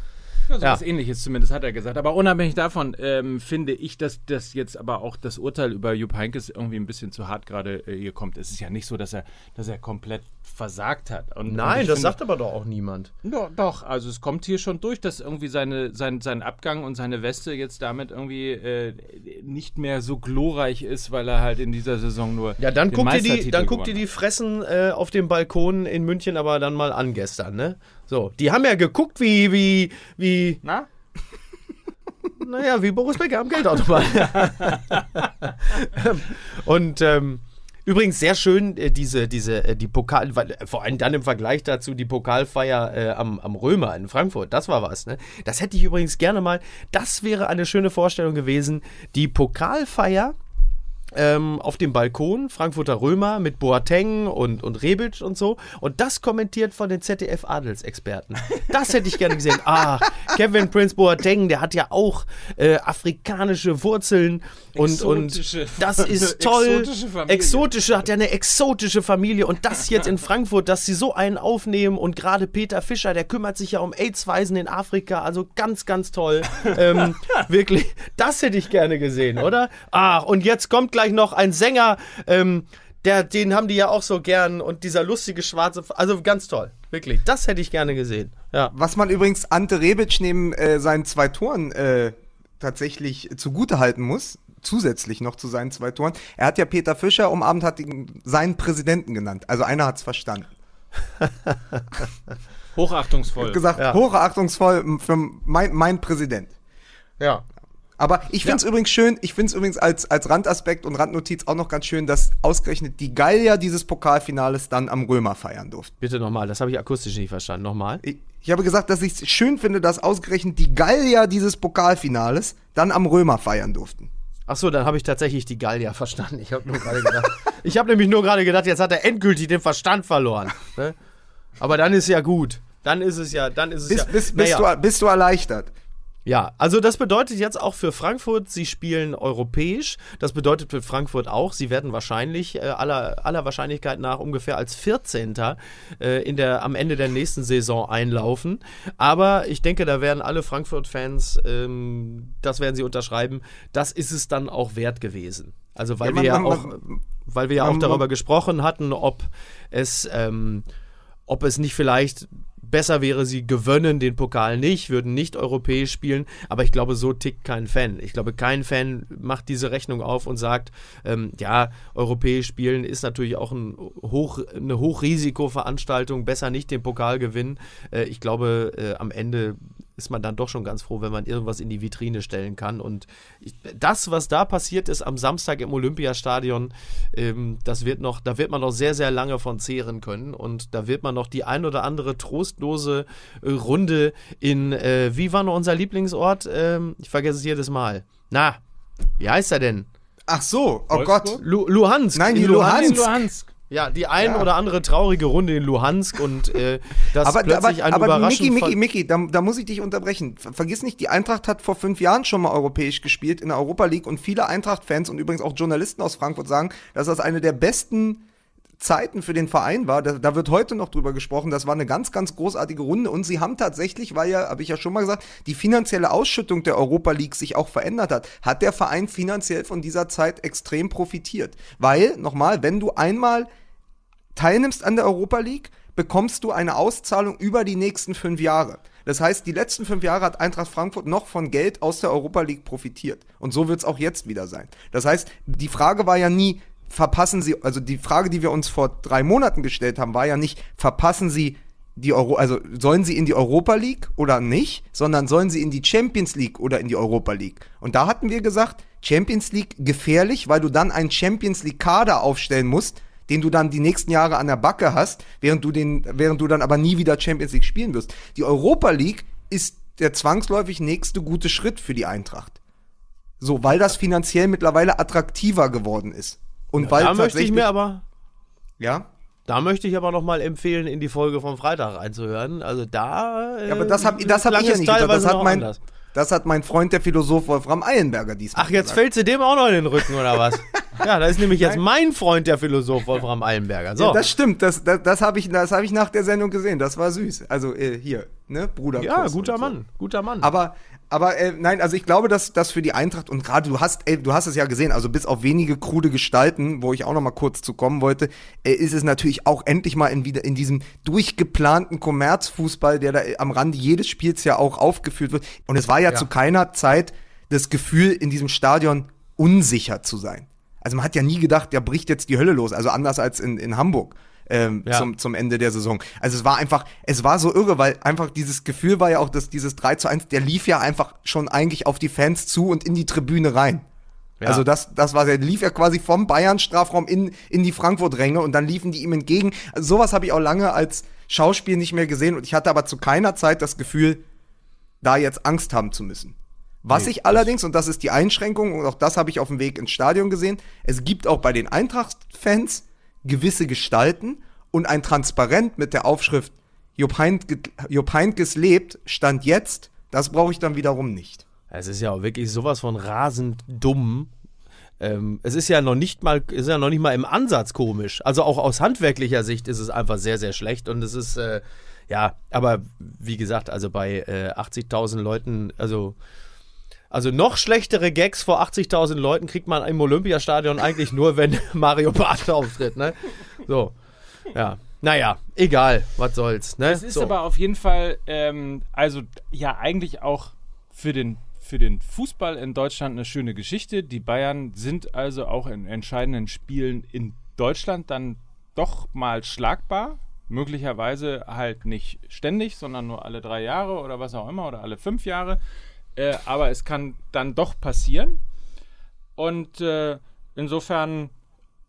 Ja, so Ja. was ähnliches zumindest hat er gesagt. Aber unabhängig davon ähm, finde ich, dass das jetzt aber auch das Urteil über Jupp Heynckes irgendwie ein bisschen zu hart gerade äh, hier kommt. Es ist ja nicht so, dass er, dass er komplett versagt hat. Und, und Nein, ich das finde- sagt aber doch auch niemand. Doch, doch, also es kommt hier schon durch, dass irgendwie seine, sein, sein Abgang und seine Weste jetzt damit irgendwie äh, nicht mehr so glorreich ist, weil er halt in dieser Saison nur. Ja, dann guck dir die, dann guck dir die Fressen äh, auf dem Balkon in München aber dann mal an gestern, ne? So, die haben ja geguckt, wie, wie, wie. Na? naja, wie Boris Becker am Geldautomat. Und ähm, übrigens sehr schön, äh, diese, diese, äh, die Pokal, weil, äh, vor allem dann im Vergleich dazu die Pokalfeier äh, am, am Römer in Frankfurt, das war was, ne? Das hätte ich übrigens gerne mal, das wäre eine schöne Vorstellung gewesen, die Pokalfeier ähm, auf dem Balkon, Frankfurter Römer mit Boateng und, und Rebic und so. Und das kommentiert von den ZDF-Adelsexperten. Das hätte ich gerne gesehen. Ah, Kevin Prince Boateng, der hat ja auch äh, afrikanische Wurzeln und, und das ist toll. Exotische Familie. Exotische, hat ja eine exotische Familie und das jetzt in Frankfurt, dass sie so einen aufnehmen und gerade Peter Fischer, der kümmert sich ja um AIDS-Waisen in Afrika, also ganz, ganz toll. ähm, wirklich, das hätte ich gerne gesehen, oder? Ach, und jetzt kommt gleich noch ein Sänger, ähm, der, den haben die ja auch so gern und dieser lustige schwarze, also ganz toll, wirklich, das hätte ich gerne gesehen. Ja. Was man übrigens Ante Rebic neben äh, seinen zwei Toren äh, tatsächlich zugutehalten muss, zusätzlich noch zu seinen zwei Toren, er hat ja Peter Fischer um Abend hat ihn seinen Präsidenten genannt. Also einer hat's verstanden. Hochachtungsvoll. Gesagt, Ja. hochachtungsvoll für mein, mein Präsident. Ja. Aber ich finde es übrigens schön, ich finde es übrigens als, als Randaspekt und Randnotiz auch noch ganz schön, dass ausgerechnet die Gallier dieses Pokalfinales dann am Römer feiern durften. Bitte nochmal, das habe ich akustisch nicht verstanden. Nochmal. Ich, ich habe gesagt, dass ich es schön finde, dass ausgerechnet die Gallier dieses Pokalfinales dann am Römer feiern durften. Ach so, dann habe ich tatsächlich die Gallier verstanden. Ich habe nur gerade gedacht. ich habe nämlich nur gerade gedacht, jetzt hat er endgültig den Verstand verloren. Ne? Aber dann ist ja gut. Dann ist es ja, dann ist es Bist, ja. bist, bist, naja, du, bist du erleichtert? Ja, also das bedeutet jetzt auch für Frankfurt, sie spielen europäisch. Das bedeutet für Frankfurt auch, sie werden wahrscheinlich äh, aller, aller Wahrscheinlichkeit nach ungefähr als 14. Äh, in der, am Ende der nächsten Saison einlaufen. Aber ich denke, da werden alle Frankfurt-Fans, ähm, das werden sie unterschreiben, das ist es dann auch wert gewesen. Also weil Ja, wir ja man- auch, man- weil wir ja man- auch darüber gesprochen hatten, ob es, ähm, ob es nicht vielleicht besser wäre, sie gewöhnen den Pokal nicht, würden nicht europäisch spielen, aber ich glaube, so tickt kein Fan. Ich glaube, kein Fan macht diese Rechnung auf und sagt, ähm, ja, europäisch spielen ist natürlich auch ein hoch, eine Hochrisikoveranstaltung, besser nicht den Pokal gewinnen. Äh, ich glaube, äh, am Ende ist man dann doch schon ganz froh, wenn man irgendwas in die Vitrine stellen kann. Und ich, das, was da passiert ist am Samstag im Olympiastadion, ähm, das wird noch, da wird man noch sehr, sehr lange von zehren können. Und da wird man noch die ein oder andere trostlose äh, Runde in, äh, wie war noch unser Lieblingsort? Ähm, ich vergesse es jedes Mal. Na, wie heißt er denn? Ach so, oh Wolfsburg? Gott. Lu Luhansk. Nein, In die Luhansk. Luhansk. Ja, die ein Ja. oder andere traurige Runde in Luhansk und äh, das Aber, plötzlich aber, ein aber Ver- Miki, Miki, da, da muss ich dich unterbrechen. Ver- Vergiss nicht, die Eintracht hat vor fünf Jahren schon mal europäisch gespielt in der Europa League und viele Eintracht-Fans und übrigens auch Journalisten aus Frankfurt sagen, dass das eine der besten Zeiten für den Verein war. Da, da wird heute noch drüber gesprochen. Das war eine ganz, ganz großartige Runde und sie haben tatsächlich, weil ja, habe ich ja schon mal gesagt, die finanzielle Ausschüttung der Europa League sich auch verändert hat, hat der Verein finanziell von dieser Zeit extrem profitiert. Weil, nochmal, wenn du einmal teilnimmst an der Europa League, bekommst du eine Auszahlung über die nächsten fünf Jahre. Das heißt, die letzten fünf Jahre hat Eintracht Frankfurt noch von Geld aus der Europa League profitiert. Und so wird es auch jetzt wieder sein. Das heißt, die Frage war ja nie, verpassen Sie, also die Frage, die wir uns vor drei Monaten gestellt haben, war ja nicht, verpassen Sie die Euro, also sollen sie in die Europa League oder nicht, sondern sollen sie in die Champions League oder in die Europa League. Und da hatten wir gesagt, Champions League gefährlich, weil du dann einen Champions League Kader aufstellen musst, den du dann die nächsten Jahre an der Backe hast, während du den, während du dann aber nie wieder Champions League spielen wirst. Die Europa League ist der zwangsläufig nächste gute Schritt für die Eintracht. So, weil das finanziell mittlerweile attraktiver geworden ist. Und weil Da möchte ich mir aber, ja, da möchte ich aber noch mal empfehlen, in die Folge vom Freitag reinzuhören. Also da. Äh, Ja, aber das habe das hab ich ja nicht. Das hat, mein, anders. das hat mein Freund, der Philosoph Wolfram Eilenberger diesmal Ach, jetzt gesagt. fällt sie dem auch noch in den Rücken, oder was? ja, da ist nämlich jetzt mein Freund, der Philosoph Wolfram Eilenberger. So. Ja, das stimmt, das, das, das habe ich, das hab ich nach der Sendung gesehen. Das war süß. Also äh, hier, ne, Bruder. ja, guter so. Mann, guter Mann. Aber, aber äh, nein, also ich glaube, dass das für die Eintracht und gerade du hast, ey, du hast es ja gesehen, also bis auf wenige krude Gestalten, wo ich auch noch mal kurz zu kommen wollte, äh, ist es natürlich auch endlich mal in wieder in diesem durchgeplanten Kommerzfußball, der da äh, am Rande jedes Spiels ja auch aufgeführt wird. Und es war ja, zu keiner Zeit das Gefühl, in diesem Stadion unsicher zu sein. Also man hat ja nie gedacht, der bricht jetzt die Hölle los, also anders als in, in Hamburg. Ähm, Ja. zum, zum Ende der Saison. Also es war einfach, es war so irre, weil einfach dieses Gefühl war ja auch, dass dieses 3 zu 1, der lief ja einfach schon eigentlich auf die Fans zu und in die Tribüne rein. Ja. Also das, das war, der lief ja quasi vom Bayern-Strafraum in, in die Frankfurt-Ränge und dann liefen die ihm entgegen. Also sowas habe ich auch lange als Schauspiel nicht mehr gesehen und ich hatte aber zu keiner Zeit das Gefühl, da jetzt Angst haben zu müssen. Was ich allerdings, und das ist die Einschränkung, und auch das habe ich auf dem Weg ins Stadion gesehen, es gibt auch bei den Eintracht-Fans gewisse Gestalten und ein Transparent mit der Aufschrift Jupp, Heintge Jupp Heynckes lebt, stand jetzt, das brauche ich dann wiederum nicht. Es ist ja auch wirklich sowas von rasend dumm. Ähm, es ist ja noch nicht mal, ist ja noch nicht mal im Ansatz komisch. Also auch aus handwerklicher Sicht ist es einfach sehr, sehr schlecht und es ist, äh, ja, aber wie gesagt, also bei äh, 80.000 Leuten, also, also noch schlechtere Gags vor 80.000 Leuten kriegt man im Olympiastadion eigentlich nur, wenn Mario Barth auftritt, ne? So, ja. Naja, egal, was soll's, ne? Es ist so. aber auf jeden Fall, ähm, also ja, eigentlich auch für den, für den Fußball in Deutschland eine schöne Geschichte. Die Bayern sind also auch in entscheidenden Spielen in Deutschland dann doch mal schlagbar. Möglicherweise halt nicht ständig, sondern nur alle drei Jahre oder was auch immer oder alle fünf Jahre. Äh, aber es kann dann doch passieren. Und äh, insofern,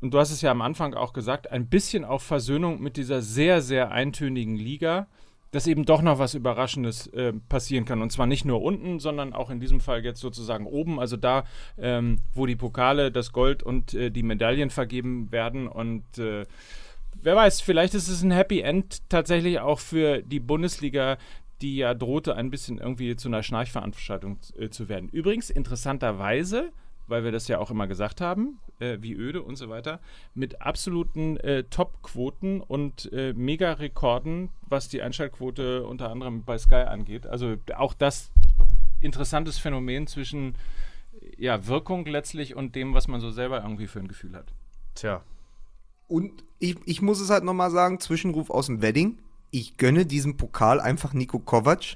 und du hast es ja am Anfang auch gesagt, ein bisschen auf Versöhnung mit dieser sehr, sehr eintönigen Liga, dass eben doch noch was Überraschendes äh, passieren kann. Und zwar nicht nur unten, sondern auch in diesem Fall jetzt sozusagen oben, also da, ähm, wo die Pokale, das Gold und äh, die Medaillen vergeben werden. Und äh, wer weiß, vielleicht ist es ein Happy End tatsächlich auch für die Bundesliga, die ja drohte, ein bisschen irgendwie zu einer Schnarchveranstaltung äh, zu werden. Übrigens, interessanterweise, weil wir das ja auch immer gesagt haben, äh, wie öde und so weiter, mit absoluten äh, Top-Quoten und äh, Mega-Rekorden, was die Einschaltquote unter anderem bei Sky angeht. Also auch das interessantes Phänomen zwischen ja, Wirkung letztlich und dem, was man so selber irgendwie für ein Gefühl hat. Tja. Und ich, ich muss es halt nochmal sagen, Zwischenruf aus dem Wedding. Ich gönne diesen Pokal einfach Nico Kovac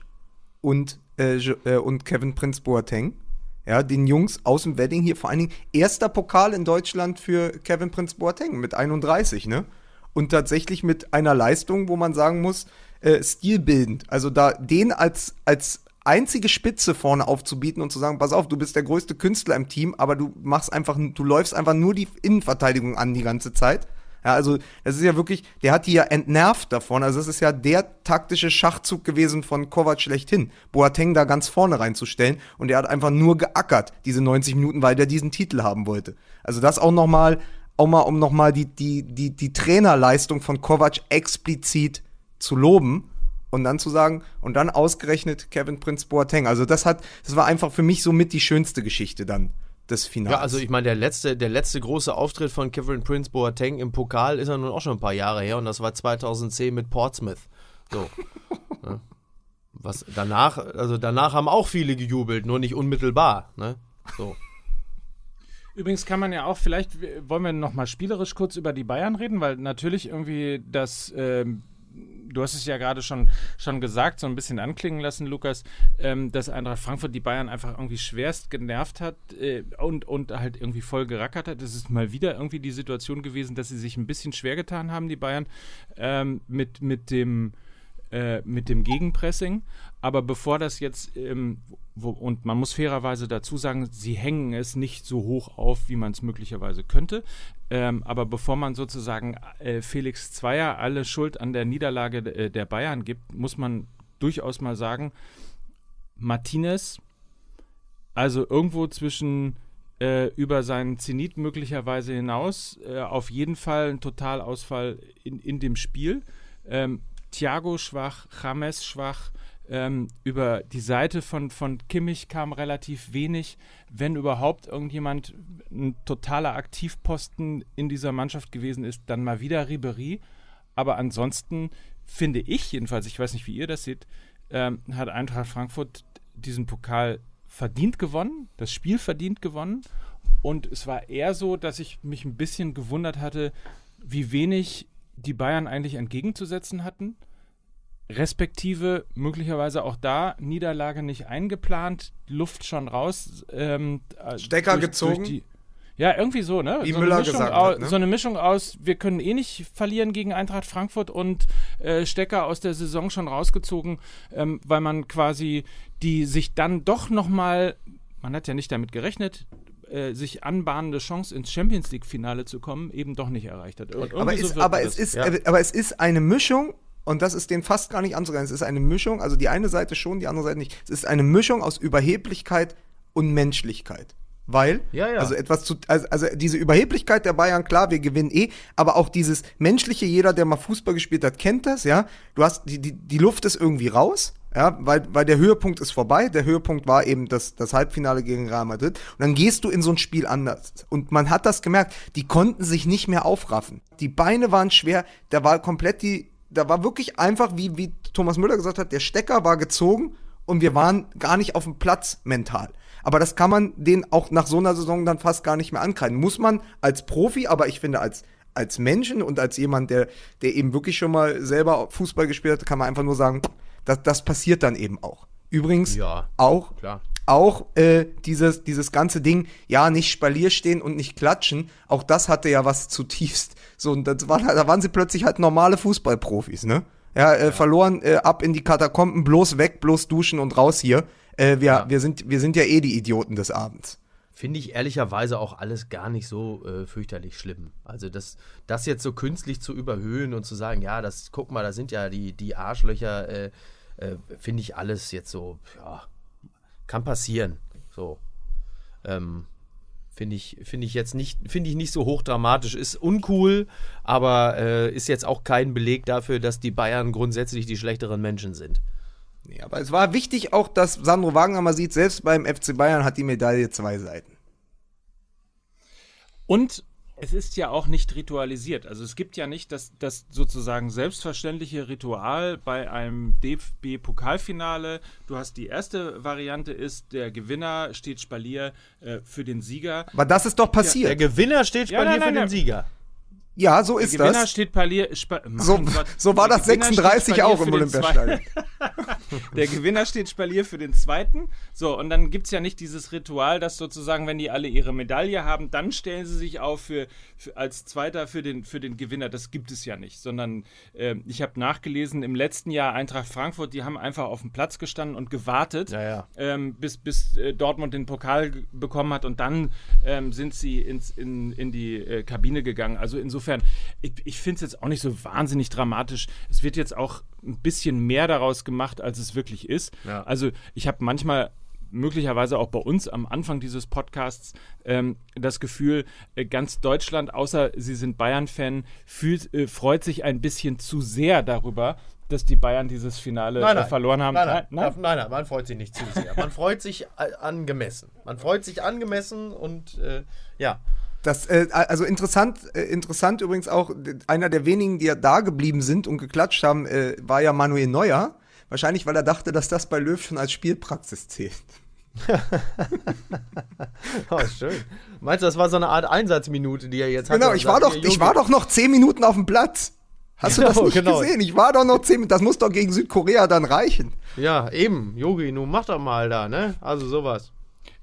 und, äh, äh, und Kevin Prince Boateng. Ja, den Jungs aus dem Wedding hier vor allen Dingen erster Pokal in Deutschland für Kevin Prince Boateng mit 31, ne? Und tatsächlich mit einer Leistung, wo man sagen muss, äh, stilbildend. Also da den als, als einzige Spitze vorne aufzubieten und zu sagen, pass auf, du bist der größte Künstler im Team, aber du machst einfach, du läufst einfach nur die Innenverteidigung an die ganze Zeit. Ja, also das ist ja wirklich, der hat die ja entnervt davon. Also das ist ja der taktische Schachzug gewesen von Kovac schlechthin, Boateng da ganz vorne reinzustellen und er hat einfach nur geackert, diese 90 Minuten, weil der diesen Titel haben wollte. Also das auch nochmal, auch mal, um nochmal die, die, die, die Trainerleistung von Kovac explizit zu loben und dann zu sagen, und dann ausgerechnet Kevin Prince Boateng. Also das hat, das war einfach für mich somit die schönste Geschichte dann des Finals. Ja, also ich meine, der letzte, der letzte große Auftritt von Kevin Prince Boateng im Pokal ist ja nun auch schon ein paar Jahre her und das war 2010 mit Portsmouth. So. ne? Was danach, also danach haben auch viele gejubelt, nur nicht unmittelbar. Ne? So. Übrigens kann man ja auch, vielleicht wollen wir noch mal spielerisch kurz über die Bayern reden, weil natürlich irgendwie das, ähm, du hast es ja gerade schon, schon gesagt, so ein bisschen anklingen lassen, Lukas, ähm, dass Eintracht Frankfurt die Bayern einfach irgendwie schwerst genervt hat äh, und, und halt irgendwie voll gerackert hat. Es ist mal wieder irgendwie die Situation gewesen, dass sie sich ein bisschen schwer getan haben, die Bayern, ähm, mit, mit dem äh, mit dem Gegenpressing. Aber bevor das jetzt, ähm, wo, und man muss fairerweise dazu sagen, sie hängen es nicht so hoch auf, wie man es möglicherweise könnte. Ähm, aber bevor man sozusagen äh, Felix Zweier alle Schuld an der Niederlage äh, der Bayern gibt, muss man durchaus mal sagen, Martinez, also irgendwo zwischen äh, über seinen Zenit möglicherweise hinaus, äh, auf jeden Fall ein Totalausfall in, in dem Spiel. Ähm, Thiago schwach, James schwach. Ähm, über die Seite von, von Kimmich kam relativ wenig. Wenn überhaupt irgendjemand ein totaler Aktivposten in dieser Mannschaft gewesen ist, dann mal wieder Ribery. Aber ansonsten finde ich jedenfalls, ich weiß nicht, wie ihr das seht, ähm, hat Eintracht Frankfurt diesen Pokal verdient gewonnen, das Spiel verdient gewonnen. Und es war eher so, dass ich mich ein bisschen gewundert hatte, wie wenig die Bayern eigentlich entgegenzusetzen hatten. Respektive möglicherweise auch da Niederlage nicht eingeplant, Luft schon raus. Ähm, äh, Stecker gezogen? die, ja, irgendwie so, ne? Wie so Müller eine Mischung gesagt au- hat, ne? So eine Mischung aus, wir können eh nicht verlieren gegen Eintracht Frankfurt und äh, Stecker aus der Saison schon rausgezogen, ähm, weil man quasi die sich dann doch nochmal, man hat ja nicht damit gerechnet, äh, sich anbahnende Chance ins Champions League-Finale zu kommen, eben doch nicht erreicht hat. Und aber, so ist, aber, es ist, ja. äh, aber es ist eine Mischung, und das ist denen fast gar nicht anzugreifen. Es ist eine Mischung, also die eine Seite schon, die andere Seite nicht. Es ist eine Mischung aus Überheblichkeit und Menschlichkeit. Weil, Ja, ja. also etwas zu, also, also diese Überheblichkeit der Bayern, klar, wir gewinnen eh, aber auch dieses menschliche, jeder, der mal Fußball gespielt hat, kennt das, ja. Du hast, die, die, die Luft ist irgendwie raus, ja, weil, weil der Höhepunkt ist vorbei. Der Höhepunkt war eben das, das Halbfinale gegen Real Madrid. Und dann gehst du in so ein Spiel anders. Und man hat das gemerkt, die konnten sich nicht mehr aufraffen. Die Beine waren schwer, da war komplett die, da war wirklich einfach, wie, wie Thomas Müller gesagt hat, der Stecker war gezogen und wir waren gar nicht auf dem Platz mental. Aber das kann man den auch nach so einer Saison dann fast gar nicht mehr ankreiden. Muss man als Profi, aber ich finde als, als Menschen und als jemand, der, der eben wirklich schon mal selber Fußball gespielt hat, kann man einfach nur sagen, das, das passiert dann eben auch. Übrigens Ja. auch, Klar. auch äh, dieses, dieses ganze Ding, ja, nicht Spalier stehen und nicht klatschen, auch das hatte ja was zutiefst. So, und das war, da waren sie plötzlich halt normale Fußballprofis, ne? Ja, äh, verloren, äh, ab in die Katakomben, bloß weg, bloß duschen und raus hier. Äh, wir, Ja. wir, sind, wir sind ja eh die Idioten des Abends. Finde ich ehrlicherweise auch alles gar nicht so äh, fürchterlich schlimm. Also das, das jetzt so künstlich zu überhöhen und zu sagen, ja, das, guck mal, da sind ja die, die Arschlöcher, äh, finde ich alles jetzt so, ja, kann passieren. So. Ähm, finde ich, finde ich jetzt nicht, finde ich nicht so hochdramatisch. Ist uncool, aber äh, ist jetzt auch kein Beleg dafür, dass die Bayern grundsätzlich die schlechteren Menschen sind. Nee, aber es war wichtig auch, dass Sandro Wagner mal sieht, selbst beim FC Bayern hat die Medaille zwei Seiten. Und es ist ja auch nicht ritualisiert. Also es gibt ja nicht das, das sozusagen selbstverständliche Ritual bei einem DFB-Pokalfinale. Du hast die erste Variante ist, der Gewinner steht Spalier äh, für den Sieger. Aber das ist doch Der passiert. Gewinner steht Ja, Spalier nein, für nein, den Sieger. Ja, so Der ist Gewinner das. steht Palier. So, Gott. so war Der das Gewinner steht 36 Spalier auch im Olympiastadion. Der Gewinner steht Spalier für den zweiten. So, und dann gibt es ja nicht dieses Ritual, dass sozusagen, wenn die alle ihre Medaille haben, dann stellen sie sich auf für, für als Zweiter für den, für den Gewinner. Das gibt es ja nicht. Sondern äh, ich habe nachgelesen, im letzten Jahr Eintracht Frankfurt, die haben einfach auf dem Platz gestanden und gewartet, Ja, ja. Ähm, bis, bis äh, Dortmund den Pokal bekommen hat und dann ähm, sind sie ins, in, in die äh, Kabine gegangen. Also insofern, ich, ich finde es jetzt auch nicht so wahnsinnig dramatisch. Es wird jetzt auch ein bisschen mehr daraus gemacht, als es wirklich ist. Ja. Also ich habe manchmal möglicherweise auch bei uns am Anfang dieses Podcasts ähm, das Gefühl, äh, ganz Deutschland, außer sie sind Bayern-Fan, fühlt, äh, freut sich ein bisschen zu sehr darüber, dass die Bayern dieses Finale äh, verloren haben. Nein nein, nein, nein, nein, man freut sich nicht zu sehr. Man freut sich äh, angemessen. Man freut sich angemessen und äh, ja. Das, äh, also interessant, äh, interessant übrigens auch, einer der wenigen, die ja da geblieben sind und geklatscht haben, äh, war ja Manuel Neuer. Wahrscheinlich, weil er dachte, dass das bei Löw schon als Spielpraxis zählt. Oh, schön. Meinst du, das war so eine Art Einsatzminute, die er jetzt hat? Genau, ich war doch, ich war doch noch zehn Minuten auf dem Platz. Hast du das Genau, nicht genau. gesehen? Ich war doch noch zehn Minuten. Das muss doch gegen Südkorea dann reichen. Ja, eben. Yogi, nun mach doch mal da, ne? Also sowas.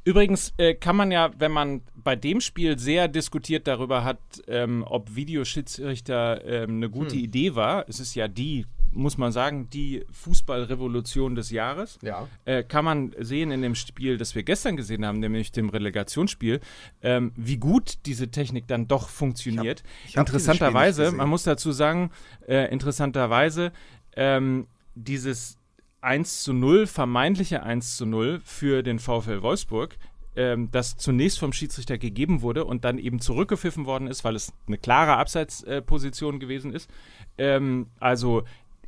Übrigens äh, kann man ja, wenn man bei dem Spiel sehr diskutiert darüber hat, ähm, ob Videoschiedsrichter ähm, eine gute Hm. Idee war, es ist ja die, muss man sagen, die Fußballrevolution des Jahres, Ja. äh, kann man sehen in dem Spiel, das wir gestern gesehen haben, nämlich dem Relegationsspiel, ähm, wie gut diese Technik dann doch funktioniert. ich hab nicht interessanterweise, man muss dazu sagen, äh, interessanterweise, ähm, dieses 1 zu 0, vermeintliche 1 zu 0 für den VfL Wolfsburg, ähm, das zunächst vom Schiedsrichter gegeben wurde und dann eben zurückgepfiffen worden ist, weil es eine klare Abseitsposition gewesen ist. Ähm, also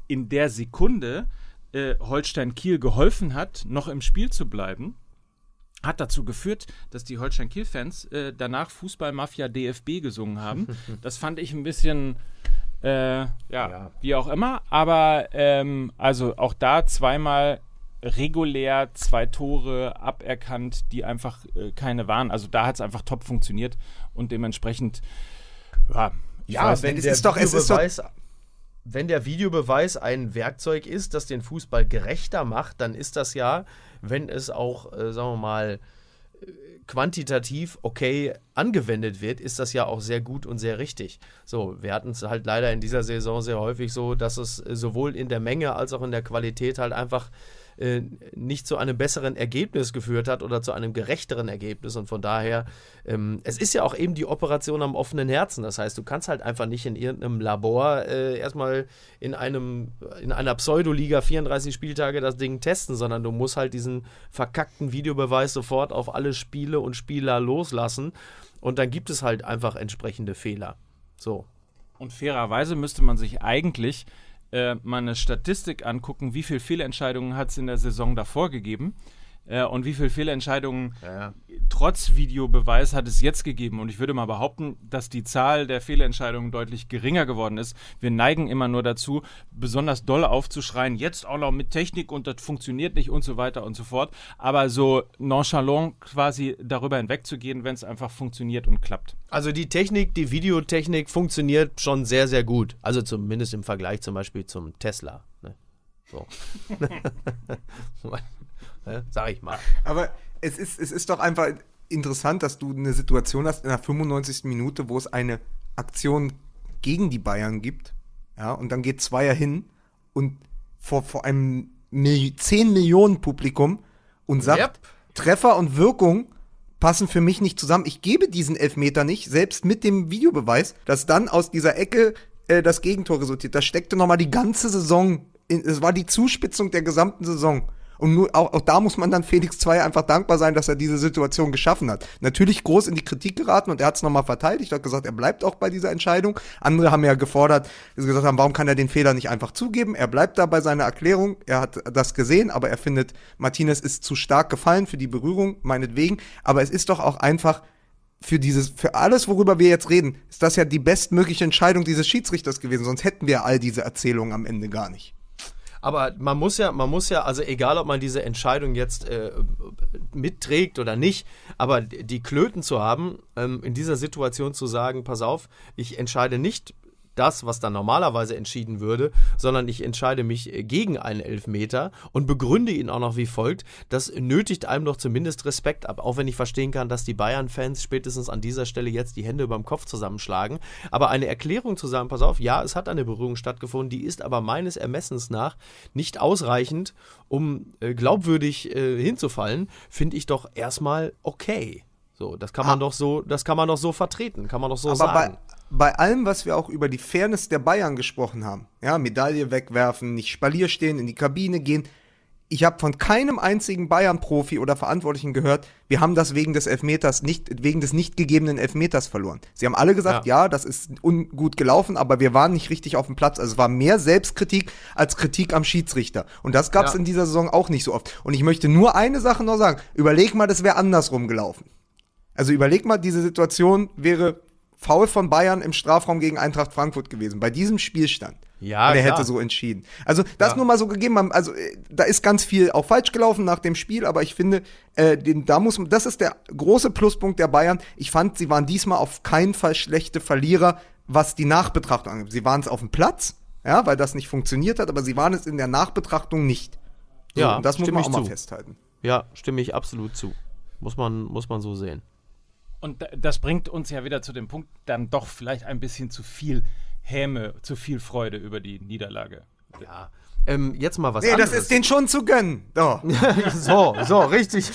in der Sekunde äh, Holstein Kiel geholfen hat, noch im Spiel zu bleiben, hat dazu geführt, dass die Holstein Kiel-Fans äh, danach Fußballmafia DFB gesungen haben. Das fand ich ein bisschen, äh, ja, Ja. wie auch immer. Aber ähm, also auch da zweimal regulär zwei Tore aberkannt, die einfach äh, keine waren. Also da hat es einfach top funktioniert und dementsprechend, ja, ich Ja, weiß wenn es der, ist doch- es ist doch- Videobeweis, wenn der Videobeweis ein Werkzeug ist, das den Fußball gerechter macht, dann ist das ja, wenn es auch, äh, sagen wir mal, äh, quantitativ okay angewendet wird, ist das ja auch sehr gut und sehr richtig. So, wir hatten es halt leider in dieser Saison sehr häufig so, dass es sowohl in der Menge als auch in der Qualität halt einfach äh, nicht zu einem besseren Ergebnis geführt hat oder zu einem gerechteren Ergebnis. Und von daher, ähm, es ist ja auch eben die Operation am offenen Herzen. Das heißt, du kannst halt einfach nicht in irgendeinem Labor äh, erstmal in einem, in einer Pseudoliga 34 Spieltage das Ding testen, sondern du musst halt diesen verkackten Videobeweis sofort auf alle Spiele und Spieler loslassen. Und dann gibt es halt einfach entsprechende Fehler. So. Und fairerweise müsste man sich eigentlich äh, mal eine Statistik angucken, wie viele Fehlentscheidungen hat es in der Saison davor gegeben äh, und wie viele Fehlentscheidungen Ja. trotz Videobeweis hat es jetzt gegeben. Und ich würde mal behaupten, dass die Zahl der Fehlentscheidungen deutlich geringer geworden ist. Wir neigen immer nur dazu, besonders doll aufzuschreien, jetzt auch noch mit Technik und das funktioniert nicht und so weiter und so fort. Aber so nonchalant quasi darüber hinwegzugehen, wenn es einfach funktioniert und klappt. Also die Technik, die Videotechnik funktioniert schon sehr, sehr gut. Also zumindest im Vergleich zum Beispiel zum Tesla. Ne? So. Ne? Sag ich mal. Aber es ist, es ist doch einfach interessant, dass du eine Situation hast in der 95. Minute, wo es eine Aktion gegen die Bayern gibt. Ja, und dann geht Zweier hin und vor, vor einem Mil 10 Millionen Publikum und sagt, Yep. Treffer und Wirkung passen für mich nicht zusammen. Ich gebe diesen Elfmeter nicht, selbst mit dem Videobeweis, dass dann aus dieser Ecke äh, das Gegentor resultiert. Das steckte nochmal die ganze Saison, es war die Zuspitzung der gesamten Saison. Und nur, auch, auch da muss man dann Felix 2 einfach dankbar sein, dass er diese Situation geschaffen hat. Natürlich groß in die Kritik geraten und er hat es nochmal verteidigt, hat gesagt, er bleibt auch bei dieser Entscheidung. Andere haben ja gefordert, dass sie gesagt haben, warum kann er den Fehler nicht einfach zugeben? Er bleibt da bei seiner Erklärung, er hat das gesehen, aber er findet, Martinez ist zu stark gefallen für die Berührung, meinetwegen. Aber es ist doch auch einfach für dieses, für alles, worüber wir jetzt reden, ist das ja die bestmögliche Entscheidung dieses Schiedsrichters gewesen. Sonst hätten wir all diese Erzählungen am Ende gar nicht. Aber man muss ja, man muss ja, also egal, ob man diese Entscheidung jetzt äh, mitträgt oder nicht, aber die Klöten zu haben, ähm, in dieser Situation zu sagen, pass auf, ich entscheide nicht das, was dann normalerweise entschieden würde, sondern ich entscheide mich äh, gegen einen Elfmeter und begründe ihn auch noch wie folgt. Das nötigt einem doch zumindest Respekt ab, auch wenn ich verstehen kann, dass die Bayern-Fans spätestens an dieser Stelle jetzt die Hände überm Kopf zusammenschlagen. Aber eine Erklärung zu sagen, pass auf, ja, es hat eine Berührung stattgefunden, die ist aber meines Ermessens nach nicht ausreichend, um äh, glaubwürdig äh, hinzufallen, finde ich doch erstmal okay. So, das kann man ah. doch so, das kann man doch so vertreten, kann man doch so aber sagen. Bei bei allem, was wir auch über die Fairness der Bayern gesprochen haben, ja, Medaille wegwerfen, nicht Spalier stehen, in die Kabine gehen, ich habe von keinem einzigen Bayern-Profi oder Verantwortlichen gehört, wir haben das wegen des Elfmeters nicht, wegen des nicht gegebenen Elfmeters verloren. Sie haben alle gesagt, ja, ja das ist ungut gelaufen, aber wir waren nicht richtig auf dem Platz. Also es war mehr Selbstkritik als Kritik am Schiedsrichter. Und das gab es ja. in dieser Saison auch nicht so oft. Und ich möchte nur eine Sache noch sagen. Überleg mal, das wäre andersrum gelaufen. Also überleg mal, diese Situation wäre Foul von Bayern im Strafraum gegen Eintracht Frankfurt gewesen, bei diesem Spielstand. Ja, und er hätte so entschieden. Also das ja. nur mal so gegeben. Also äh, da ist ganz viel auch falsch gelaufen nach dem Spiel, aber ich finde, äh, den, da muss das ist der große Pluspunkt der Bayern. Ich fand, sie waren diesmal auf keinen Fall schlechte Verlierer, was die Nachbetrachtung angeht. Sie waren es auf dem Platz, ja, weil das nicht funktioniert hat, aber sie waren es in der Nachbetrachtung nicht. So, ja, und das muss man auch zu. mal festhalten. Ja, stimme ich absolut zu. Muss man, muss man so sehen. Und das bringt uns ja wieder zu dem Punkt, dann doch vielleicht ein bisschen zu viel Häme, zu viel Freude über die Niederlage. Ja. Ähm, jetzt mal was nee, anderes. Nee, das ist den schon zu gönnen. Oh. so, so, richtig.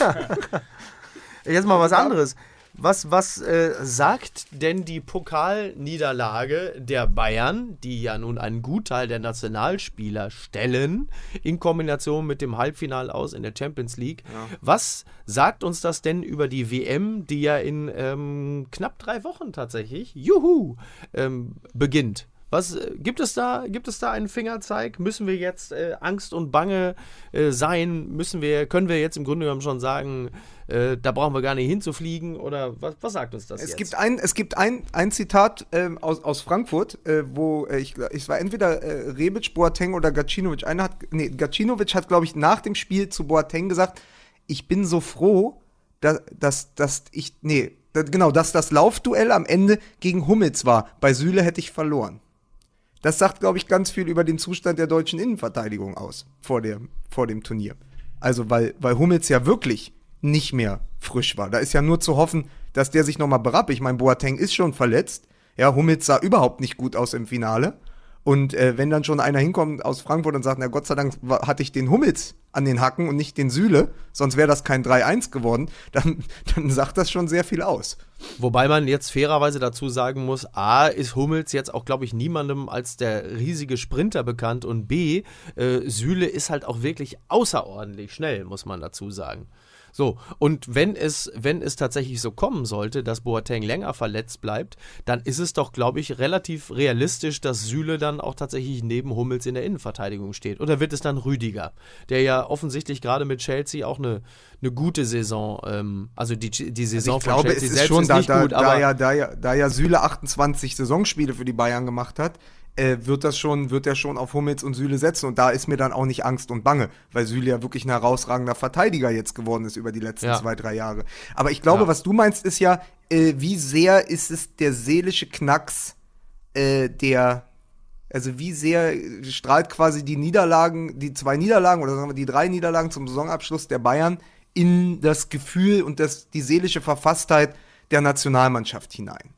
jetzt mal was anderes. Was, was äh, sagt denn die Pokalniederlage der Bayern, die ja nun einen Gutteil der Nationalspieler stellen, in Kombination mit dem Halbfinale aus in der Champions League? Ja. Was sagt uns das denn über die WM, die ja in ähm, knapp drei Wochen tatsächlich, juhu, ähm, beginnt? Was äh, gibt es da? Gibt es da einen Fingerzeig? Müssen wir jetzt äh, Angst und Bange äh, sein? Müssen wir, können wir jetzt im Grunde genommen schon sagen, äh, da brauchen wir gar nicht hinzufliegen? Oder was, was sagt uns das es jetzt? Gibt ein, es gibt ein, ein Zitat ähm, aus, aus Frankfurt, äh, wo äh, ich, es war entweder Rebic, Boateng oder Gacinovic. Einer hat, nee, Gacinovic hat, glaube ich, nach dem Spiel zu Boateng gesagt, ich bin so froh, dass, dass, dass ich, nee, genau, dass das Laufduell am Ende gegen Hummels war. Bei Süle hätte ich verloren. Das sagt, glaube ich, ganz viel über den Zustand der deutschen Innenverteidigung aus vor, der, vor dem Turnier. Also, weil, weil Hummels ja wirklich nicht mehr frisch war. Da ist ja nur zu hoffen, dass der sich nochmal berappt. Ich meine, Boateng ist schon verletzt. Ja, Hummels sah überhaupt nicht gut aus im Finale. Und äh, wenn dann schon einer hinkommt aus Frankfurt und sagt, na Gott sei Dank hatte ich den Hummels an den Hacken und nicht den Sühle, sonst wäre das kein 3-1 geworden, dann, dann sagt das schon sehr viel aus. Wobei man jetzt fairerweise dazu sagen muss, A, ist Hummels jetzt auch, glaube ich, niemandem als der riesige Sprinter bekannt und B, äh, Sühle ist halt auch wirklich außerordentlich schnell, muss man dazu sagen. So, und wenn es, wenn es tatsächlich so kommen sollte, dass Boateng länger verletzt bleibt, dann ist es doch, glaube ich, relativ realistisch, dass Süle dann auch tatsächlich neben Hummels in der Innenverteidigung steht. Oder wird es dann Rüdiger, der ja offensichtlich gerade mit Chelsea auch eine, eine gute Saison, ähm, also die, die Saison also ich glaube, Chelsea es ist selbst schon ist da, nicht da, gut, da, aber ja, da, ja, da ja Süle 28 Saisonspiele für die Bayern gemacht hat, äh, wird das schon, wird er schon auf Hummels und Süle setzen. Und da ist mir dann auch nicht Angst und Bange, weil Süle ja wirklich ein herausragender Verteidiger jetzt geworden ist über die letzten ja. zwei, drei Jahre. Aber ich glaube, ja. was du meinst, ist ja, äh, wie sehr ist es der seelische Knacks, äh, der also wie sehr strahlt quasi die Niederlagen, die zwei Niederlagen oder sagen wir die drei Niederlagen zum Saisonabschluss der Bayern in das Gefühl und das, die seelische Verfasstheit der Nationalmannschaft hinein?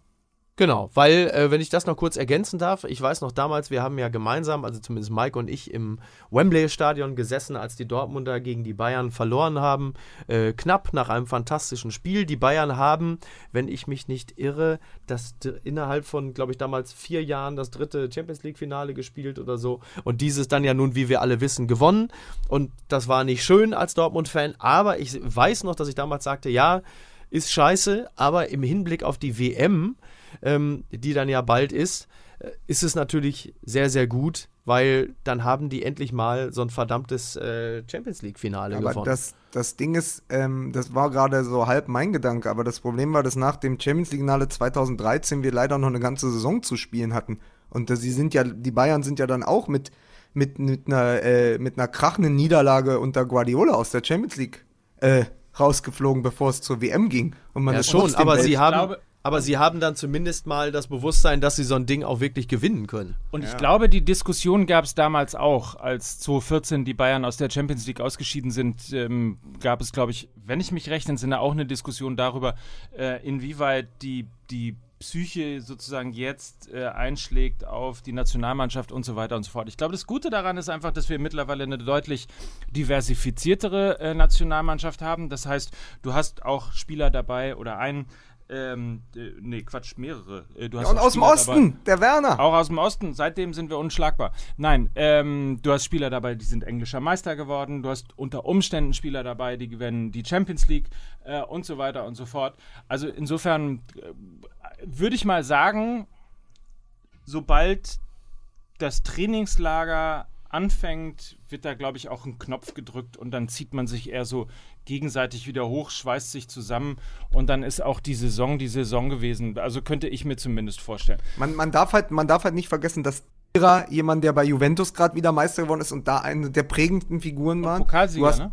Genau, weil, äh, wenn ich das noch kurz ergänzen darf, ich weiß noch damals, wir haben ja gemeinsam, also zumindest Mike und ich, im Wembley-Stadion gesessen, als die Dortmunder gegen die Bayern verloren haben. Äh, knapp nach einem fantastischen Spiel. Die Bayern haben, wenn ich mich nicht irre, das innerhalb von, glaube ich, damals vier Jahren das dritte Champions League-Finale gespielt oder so. Und dieses dann ja nun, wie wir alle wissen, gewonnen. Und das war nicht schön als Dortmund-Fan, aber ich weiß noch, dass ich damals sagte, ja, ist scheiße, aber im Hinblick auf die WM, ähm, die dann ja bald ist, äh, ist es natürlich sehr, sehr gut, weil dann haben die endlich mal so ein verdammtes äh, Champions League-Finale Aber gewonnen. das, das Ding ist, ähm, das war gerade so halb mein Gedanke, aber das Problem war, dass nach dem Champions League-Finale 2013 wir leider noch eine ganze Saison zu spielen hatten. Und äh, sie sind ja, die Bayern sind ja dann auch mit, mit, mit, einer, äh, mit einer krachenden Niederlage unter Guardiola aus der Champions League äh, rausgeflogen, bevor es zur WM ging. Und man ja, ist schon, aber Welt- sie, haben, glaube- aber sie haben dann zumindest mal das Bewusstsein, dass sie so ein Ding auch wirklich gewinnen können. Und ich glaube, die Diskussion gab es damals auch, als 2014 die Bayern aus der Champions League ausgeschieden sind, ähm, gab es, glaube ich, wenn ich mich recht entsinne, auch eine Diskussion darüber, äh, inwieweit die, die Psyche sozusagen jetzt äh, einschlägt auf die Nationalmannschaft und so weiter und so fort. Ich glaube, das Gute daran ist einfach, dass wir mittlerweile eine deutlich diversifiziertere äh, Nationalmannschaft haben. Das heißt, du hast auch Spieler dabei oder einen, ähm, äh, nee, Quatsch, mehrere. Äh, du hast Und auch aus dem Spieler Osten, dabei. der Werner. Auch aus dem Osten. Seitdem sind wir unschlagbar. Nein, ähm, du hast Spieler dabei, die sind englischer Meister geworden. Du hast unter Umständen Spieler dabei, die gewinnen die Champions League äh, und so weiter und so fort. Also insofern äh, würde ich mal sagen, sobald das Trainingslager anfängt, wird da, glaube ich, auch ein Knopf gedrückt und dann zieht man sich eher so gegenseitig wieder hoch, schweißt sich zusammen und dann ist auch die Saison die Saison gewesen. Also könnte ich mir zumindest vorstellen. Man, man, darf halt, man darf halt nicht vergessen, dass Ira jemand, der bei Juventus gerade wieder Meister geworden ist und da eine der prägendenden Figuren war. Pokalsieger, du hast, ne?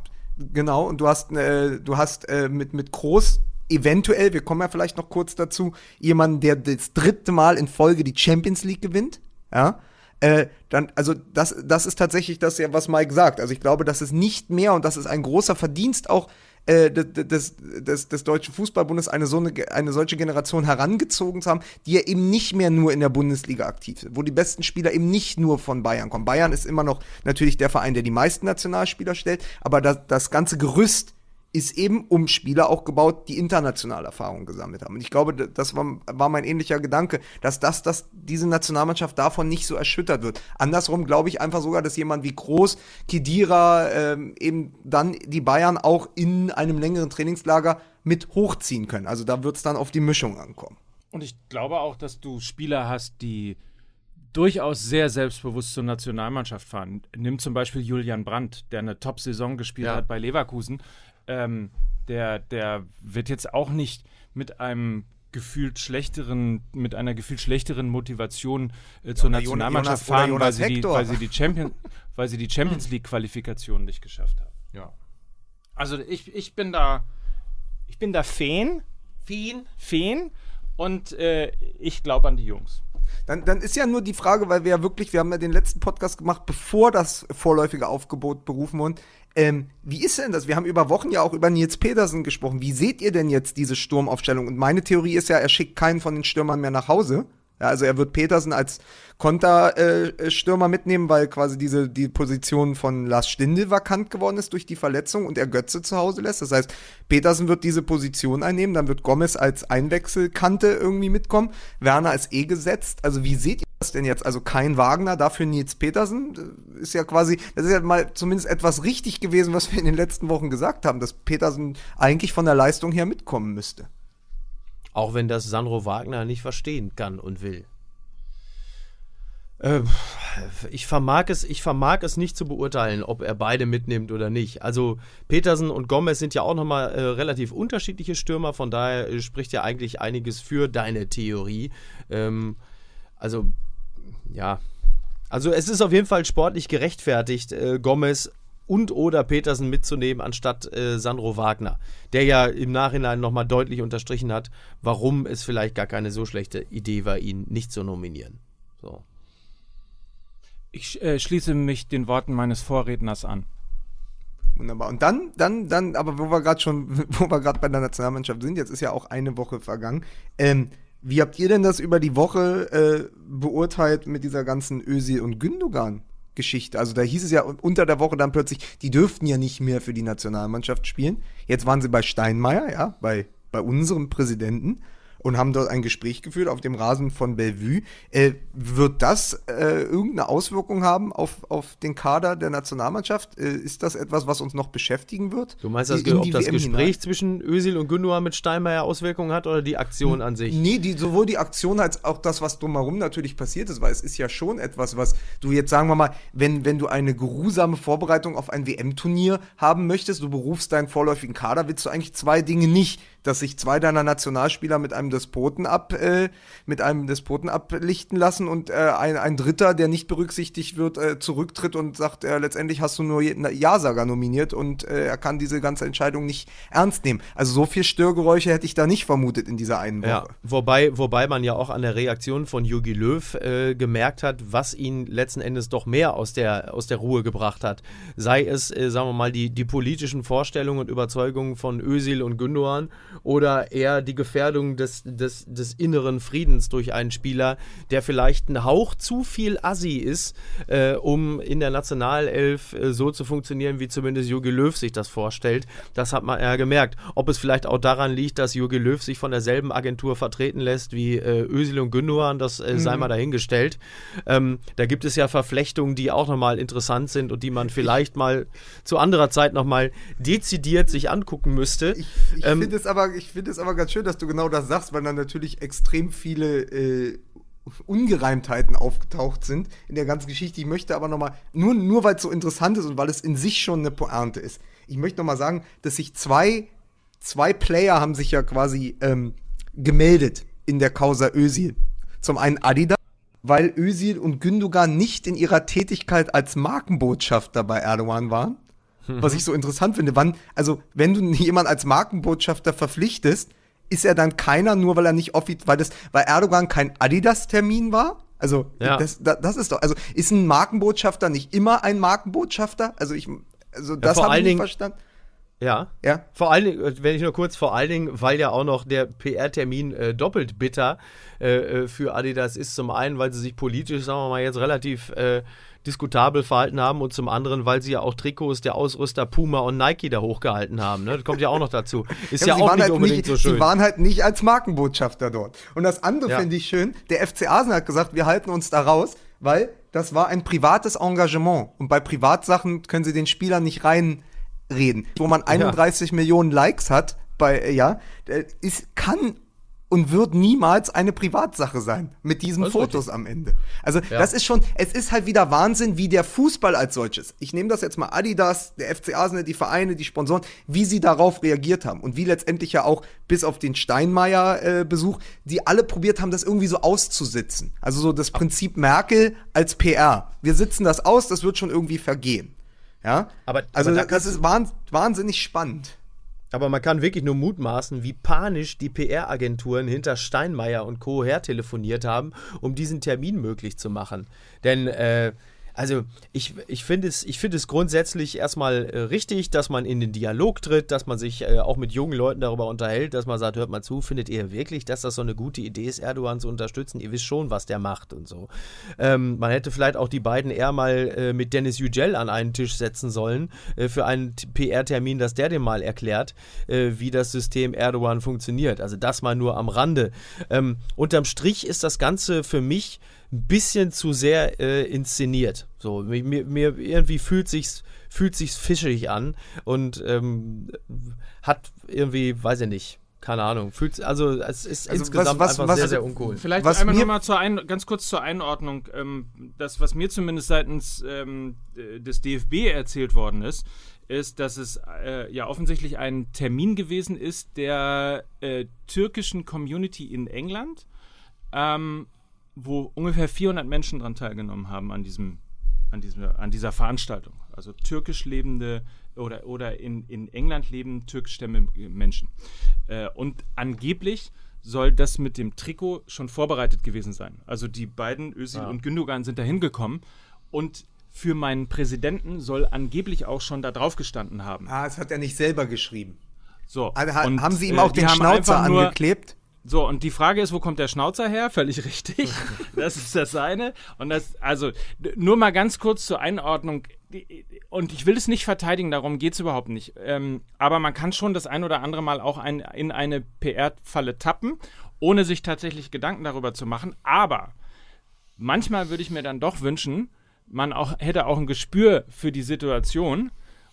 Genau, und du hast, äh, du hast äh, mit, mit Groß eventuell, wir kommen ja vielleicht noch kurz dazu, jemanden, der das dritte Mal in Folge die Champions League gewinnt. Ja. Äh, dann, also das, das ist tatsächlich das, ja, was Mike sagt. Also ich glaube, das ist nicht mehr und das ist ein großer Verdienst auch äh, des, des, des, des Deutschen Fußballbundes, eine, so eine, eine solche Generation herangezogen zu haben, die ja eben nicht mehr nur in der Bundesliga aktiv sind, wo die besten Spieler eben nicht nur von Bayern kommen. Bayern ist immer noch natürlich der Verein, der die meisten Nationalspieler stellt, aber das, das ganze Gerüst ist eben um Spieler auch gebaut, die international Erfahrung gesammelt haben. Und ich glaube, das war, war mein ähnlicher Gedanke, dass das, dass diese Nationalmannschaft davon nicht so erschüttert wird. Andersrum glaube ich einfach sogar, dass jemand wie Groß, Kedira ähm, eben dann die Bayern auch in einem längeren Trainingslager mit hochziehen können. Also da wird es dann auf die Mischung ankommen. Und ich glaube auch, dass du Spieler hast, die durchaus sehr selbstbewusst zur Nationalmannschaft fahren. Nimm zum Beispiel Julian Brandt, der eine Top-Saison gespielt Ja. hat bei Leverkusen. Ähm, der, der wird jetzt auch nicht mit einem gefühlt schlechteren, mit einer gefühlt schlechteren Motivation äh, zur Jon- Nationalmannschaft Jonas- oder fahren, weil sie, die, weil, sie die Champion, weil sie die Champions League-Qualifikation nicht geschafft haben. Ja. Also ich, ich bin da, ich bin da Fan, Fien. Fan und äh, ich glaube an die Jungs. Dann, dann ist ja nur die Frage, weil wir ja wirklich, wir haben ja den letzten Podcast gemacht, bevor das vorläufige Aufgebot berufen wurde. Ähm, wie ist denn das? Wir haben über Wochen ja auch über Nils Pedersen gesprochen. Wie seht ihr denn jetzt diese Sturmaufstellung? Und meine Theorie ist ja, er schickt keinen von den Stürmern mehr nach Hause. Ja, also er wird Petersen als Konterstürmer mitnehmen, weil quasi diese die Position von Lars Stindl vakant geworden ist durch die Verletzung und er Götze zu Hause lässt. Das heißt, Petersen wird diese Position einnehmen, dann wird Gomez als Einwechselkante irgendwie mitkommen, Werner ist eh gesetzt. Also wie seht ihr das denn jetzt? Also kein Wagner, dafür Nils Petersen ist ja quasi, das ist ja mal zumindest etwas richtig gewesen, was wir in den letzten Wochen gesagt haben, dass Petersen eigentlich von der Leistung her mitkommen müsste. Auch wenn das Sandro Wagner nicht verstehen kann und will. Ähm, ich, vermag es, ich vermag es nicht zu beurteilen, ob er beide mitnimmt oder nicht. Also Petersen und Gomez sind ja auch nochmal äh, relativ unterschiedliche Stürmer, von daher äh, spricht ja eigentlich einiges für deine Theorie. Ähm, also, ja. Also es ist auf jeden Fall sportlich gerechtfertigt, äh, Gomez und oder Petersen mitzunehmen, anstatt äh, Sandro Wagner, der ja im Nachhinein nochmal deutlich unterstrichen hat, warum es vielleicht gar keine so schlechte Idee war, ihn nicht zu nominieren. So. Ich äh, schließe mich den Worten meines Vorredners an. Wunderbar. Und dann, dann, dann, aber wo wir gerade schon, wo wir gerade bei der Nationalmannschaft sind, jetzt ist ja auch eine Woche vergangen. Ähm, Wie habt ihr denn das über die Woche äh, beurteilt mit dieser ganzen Özil und Gündogan? Geschichte. Also da hieß es ja unter der Woche dann plötzlich, die dürften ja nicht mehr für die Nationalmannschaft spielen. Jetzt waren sie bei Steinmeier, ja, bei, bei unserem Präsidenten und haben dort ein Gespräch geführt auf dem Rasen von Bellevue. Äh, wird das äh, irgendeine Auswirkung haben auf, auf den Kader der Nationalmannschaft? Äh, ist das etwas, was uns noch beschäftigen wird? Du meinst, das, In ob die das WM Gespräch hinein? zwischen Özil und Gündogan mit Steinmeier Auswirkungen hat oder die Aktion an sich? Nee, die, sowohl die Aktion als auch das, was drumherum natürlich passiert ist, weil es ist ja schon etwas, was du jetzt sagen wir mal, wenn, wenn du eine geruhsame Vorbereitung auf ein WM-Turnier haben möchtest, du berufst deinen vorläufigen Kader, willst du eigentlich zwei Dinge nicht, dass sich zwei deiner Nationalspieler mit einem Despoten ab, äh, mit einem Despoten ablichten lassen und äh, ein, ein Dritter, der nicht berücksichtigt wird, äh, zurücktritt und sagt, äh, letztendlich hast du nur Ja-Sager nominiert und äh, er kann diese ganze Entscheidung nicht ernst nehmen. Also so viel Störgeräusche hätte ich da nicht vermutet in dieser einen Woche. Ja, wobei, wobei man ja auch an der Reaktion von Jogi Löw äh, gemerkt hat, was ihn letzten Endes doch mehr aus der, aus der Ruhe gebracht hat. Sei es, sagen wir mal, die, die politischen Vorstellungen und Überzeugungen von Özil und Gündogan oder eher die Gefährdung des, des, des inneren Friedens durch einen Spieler, der vielleicht ein Hauch zu viel Assi ist, äh, um in der Nationalelf äh, so zu funktionieren, wie zumindest Jogi Löw sich das vorstellt. Das hat man ja gemerkt. Ob es vielleicht auch daran liegt, dass Jogi Löw sich von derselben Agentur vertreten lässt wie äh, Özil und Gündogan, das äh, sei mal dahingestellt. Ähm, da gibt es ja Verflechtungen, die auch nochmal interessant sind und die man vielleicht mal zu anderer Zeit nochmal dezidiert sich angucken müsste. Ich, ich Ähm, finde es aber, ich finde es aber ganz schön, dass du genau das sagst, weil dann natürlich extrem viele äh, Ungereimtheiten aufgetaucht sind in der ganzen Geschichte. Ich möchte aber nochmal, nur, nur weil es so interessant ist und weil es in sich schon eine Pointe ist, ich möchte nochmal sagen, dass sich zwei, zwei Player haben sich ja quasi ähm, gemeldet in der Causa Özil. Zum einen Adidas, weil Özil und Gündogan nicht in ihrer Tätigkeit als Markenbotschafter bei Erdogan waren. Was ich so interessant finde, wann, also wenn du jemanden als Markenbotschafter verpflichtest, ist er dann keiner, nur weil er nicht offiziell, weil das, weil Erdogan kein Adidas-Termin war? Also, Ja. das, das, das ist doch, also ist ein Markenbotschafter nicht immer ein Markenbotschafter? Also ich, also das vor habe ich nicht verstanden. Ja. Ja. Vor allen Dingen, äh, wenn ich nur kurz, vor allen Dingen, weil ja auch noch der PR-Termin äh, doppelt bitter äh, äh, für Adidas ist. Zum einen, weil sie sich politisch, sagen wir mal, jetzt relativ äh, diskutabel verhalten haben und zum anderen, weil sie ja auch Trikots der Ausrüster Puma und Nike da hochgehalten haben. Ne? Das kommt ja auch noch dazu. Ist ja, sie auch nicht halt unbedingt nicht, so schön. Sie waren halt nicht als Markenbotschafter dort. Und das andere Ja. finde ich schön, der FC Arsenal hat gesagt, wir halten uns da raus, weil das war ein privates Engagement. Und bei Privatsachen können sie den Spielern nicht reinreden. Wo man 31 Millionen Likes hat, bei, ja, ist, kann und wird niemals eine Privatsache sein. Mit diesen Das Fotos am Ende. Also, Ja. das ist schon, es ist halt wieder Wahnsinn, wie der Fußball als solches. Ich nehme das jetzt mal Adidas, der FC Arsenal, die Vereine, die Sponsoren, wie sie darauf reagiert haben. Und wie letztendlich ja auch bis auf den Steinmeier-Besuch, die alle probiert haben, das irgendwie so auszusitzen. Also so das Prinzip Merkel als PR. Wir sitzen das aus, das wird schon irgendwie vergehen. Ja? Aber- also aber da das ist wahn, wahnsinnig spannend. Aber man kann wirklich nur mutmaßen, wie panisch die PR-Agenturen hinter Steinmeier und Co. hertelefoniert haben, um diesen Termin möglich zu machen. Denn, äh, also ich, ich finde es, ich finde es grundsätzlich erstmal äh, richtig, dass man in den Dialog tritt, dass man sich äh, auch mit jungen Leuten darüber unterhält, dass man sagt, hört mal zu, findet ihr wirklich, dass das so eine gute Idee ist, Erdogan zu unterstützen? Ihr wisst schon, was der macht und so. Ähm, man hätte vielleicht auch die beiden eher mal äh, mit Dennis Yücel an einen Tisch setzen sollen äh, für einen PR-Termin, dass der dem mal erklärt, wie das System Erdogan funktioniert. Also das mal nur am Rande. Ähm, unterm Strich ist das Ganze für mich ein bisschen zu sehr äh, inszeniert. So, mir, mir, irgendwie fühlt sich's fühlt sich's fischig an und ähm, hat irgendwie, weiß ich nicht, keine Ahnung, fühlt also es ist Also insgesamt was- was- einfach was- sehr sehr uncool. Vielleicht Was einmal mir- nochmal zur ein, ganz kurz zur Einordnung. Ähm, das, was mir zumindest seitens ähm, äh, des DFB erzählt worden ist, ist, dass es äh, ja offensichtlich ein Termin gewesen ist der äh, türkischen Community in England, ähm, wo ungefähr 400 Menschen daran teilgenommen haben an diesem an, diesem, an dieser Veranstaltung. Also türkisch lebende oder, oder in, in England lebende türkischstämmige Menschen. Äh, und angeblich soll das mit dem Trikot schon vorbereitet gewesen sein. Also die beiden, Özil und Gündogan, sind da hingekommen und für meinen Präsidenten soll angeblich auch schon da drauf gestanden haben. Ah, das hat er nicht selber geschrieben. So, Also, haben sie ihm äh, auch die den Schnauzer angeklebt? So, und die Frage ist, wo kommt der Schnauzer her? Völlig richtig. Das ist das eine. Und das, also, nur mal ganz kurz zur Einordnung. Und ich will es nicht verteidigen, darum geht es überhaupt nicht. Ähm, aber man kann schon das ein oder andere Mal auch ein, in eine PR-Falle tappen, ohne sich tatsächlich Gedanken darüber zu machen. Aber manchmal würde ich mir dann doch wünschen, man auch, hätte auch ein Gespür für die Situation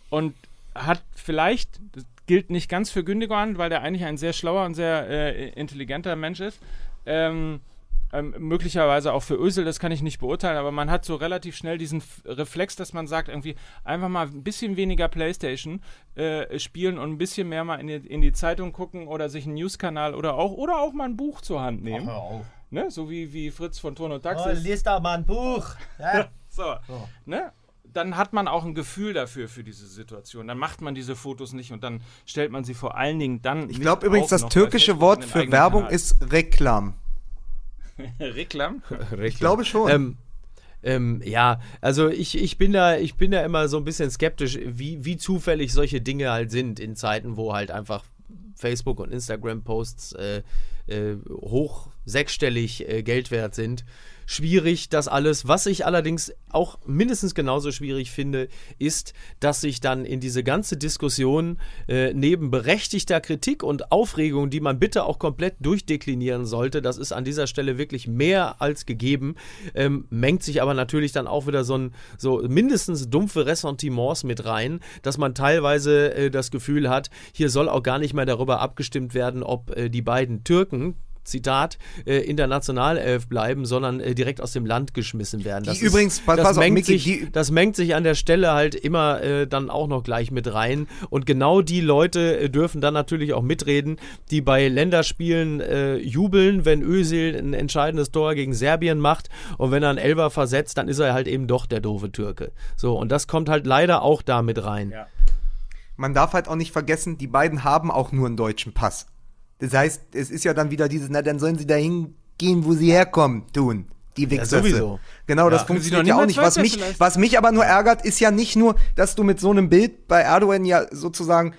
und hat vielleicht, gilt nicht ganz für Gündogan, weil der eigentlich ein sehr schlauer und sehr äh, intelligenter Mensch ist, ähm, ähm, möglicherweise auch für Ösel, das kann ich nicht beurteilen, aber man hat so relativ schnell diesen F Reflex, dass man sagt, irgendwie einfach mal ein bisschen weniger Playstation äh, spielen und ein bisschen mehr mal in die, in die Zeitung gucken oder sich einen Newskanal oder auch, oder auch mal ein Buch zur Hand nehmen. Ne? So wie, wie Fritz von Ton und Oh, Taxis. lies doch mal ein Buch. Ja? So, ne? Dann hat man auch ein Gefühl dafür, für diese Situation. Dann macht man diese Fotos nicht und dann stellt man sie vor allen Dingen dann. Ich glaube übrigens, das türkische Wort für Werbung ist Reklam. Reklam. Ich glaube schon. Ähm, ähm, ja, also ich, ich bin da, ich bin da immer so ein bisschen skeptisch, wie, wie zufällig solche Dinge halt sind in Zeiten, wo halt einfach Facebook und Instagram-Posts äh, äh, hoch sechsstellig äh, Geld wert sind. Schwierig, das alles. Was ich allerdings auch mindestens genauso schwierig finde, ist, dass sich dann in diese ganze Diskussion äh, neben berechtigter Kritik und Aufregung, die man bitte auch komplett durchdeklinieren sollte, das ist an dieser Stelle wirklich mehr als gegeben, ähm, mengt sich aber natürlich dann auch wieder so ein so mindestens dumpfe Ressentiments mit rein, dass man teilweise äh, das Gefühl hat, hier soll auch gar nicht mehr darüber abgestimmt werden, ob äh, die beiden Türken Zitat, äh, in der Nationalelf bleiben, sondern äh, direkt aus dem Land geschmissen werden. Das Die übrigens, pass- das, pass auf, mengt Micky, sich, die- das mengt sich an der Stelle halt immer äh, dann auch noch gleich mit rein. Und genau die Leute äh, dürfen dann natürlich auch mitreden, die bei Länderspielen äh, jubeln, wenn Özil ein entscheidendes Tor gegen Serbien macht und wenn er einen Elfer versetzt, dann ist er halt eben doch der doofe Türke. So, und das kommt halt leider auch da mit rein. Ja. man darf halt auch nicht vergessen, die beiden haben auch nur einen deutschen Pass. Das heißt, es ist ja dann wieder dieses, na dann sollen sie dahin gehen, wo sie herkommen, tun. Die Wichser. sowieso. Genau, das Ja. Sie funktioniert ja auch nicht. Was mich, was mich aber nur ärgert, ist ja nicht nur, dass du mit so einem Bild bei Erdogan ja sozusagen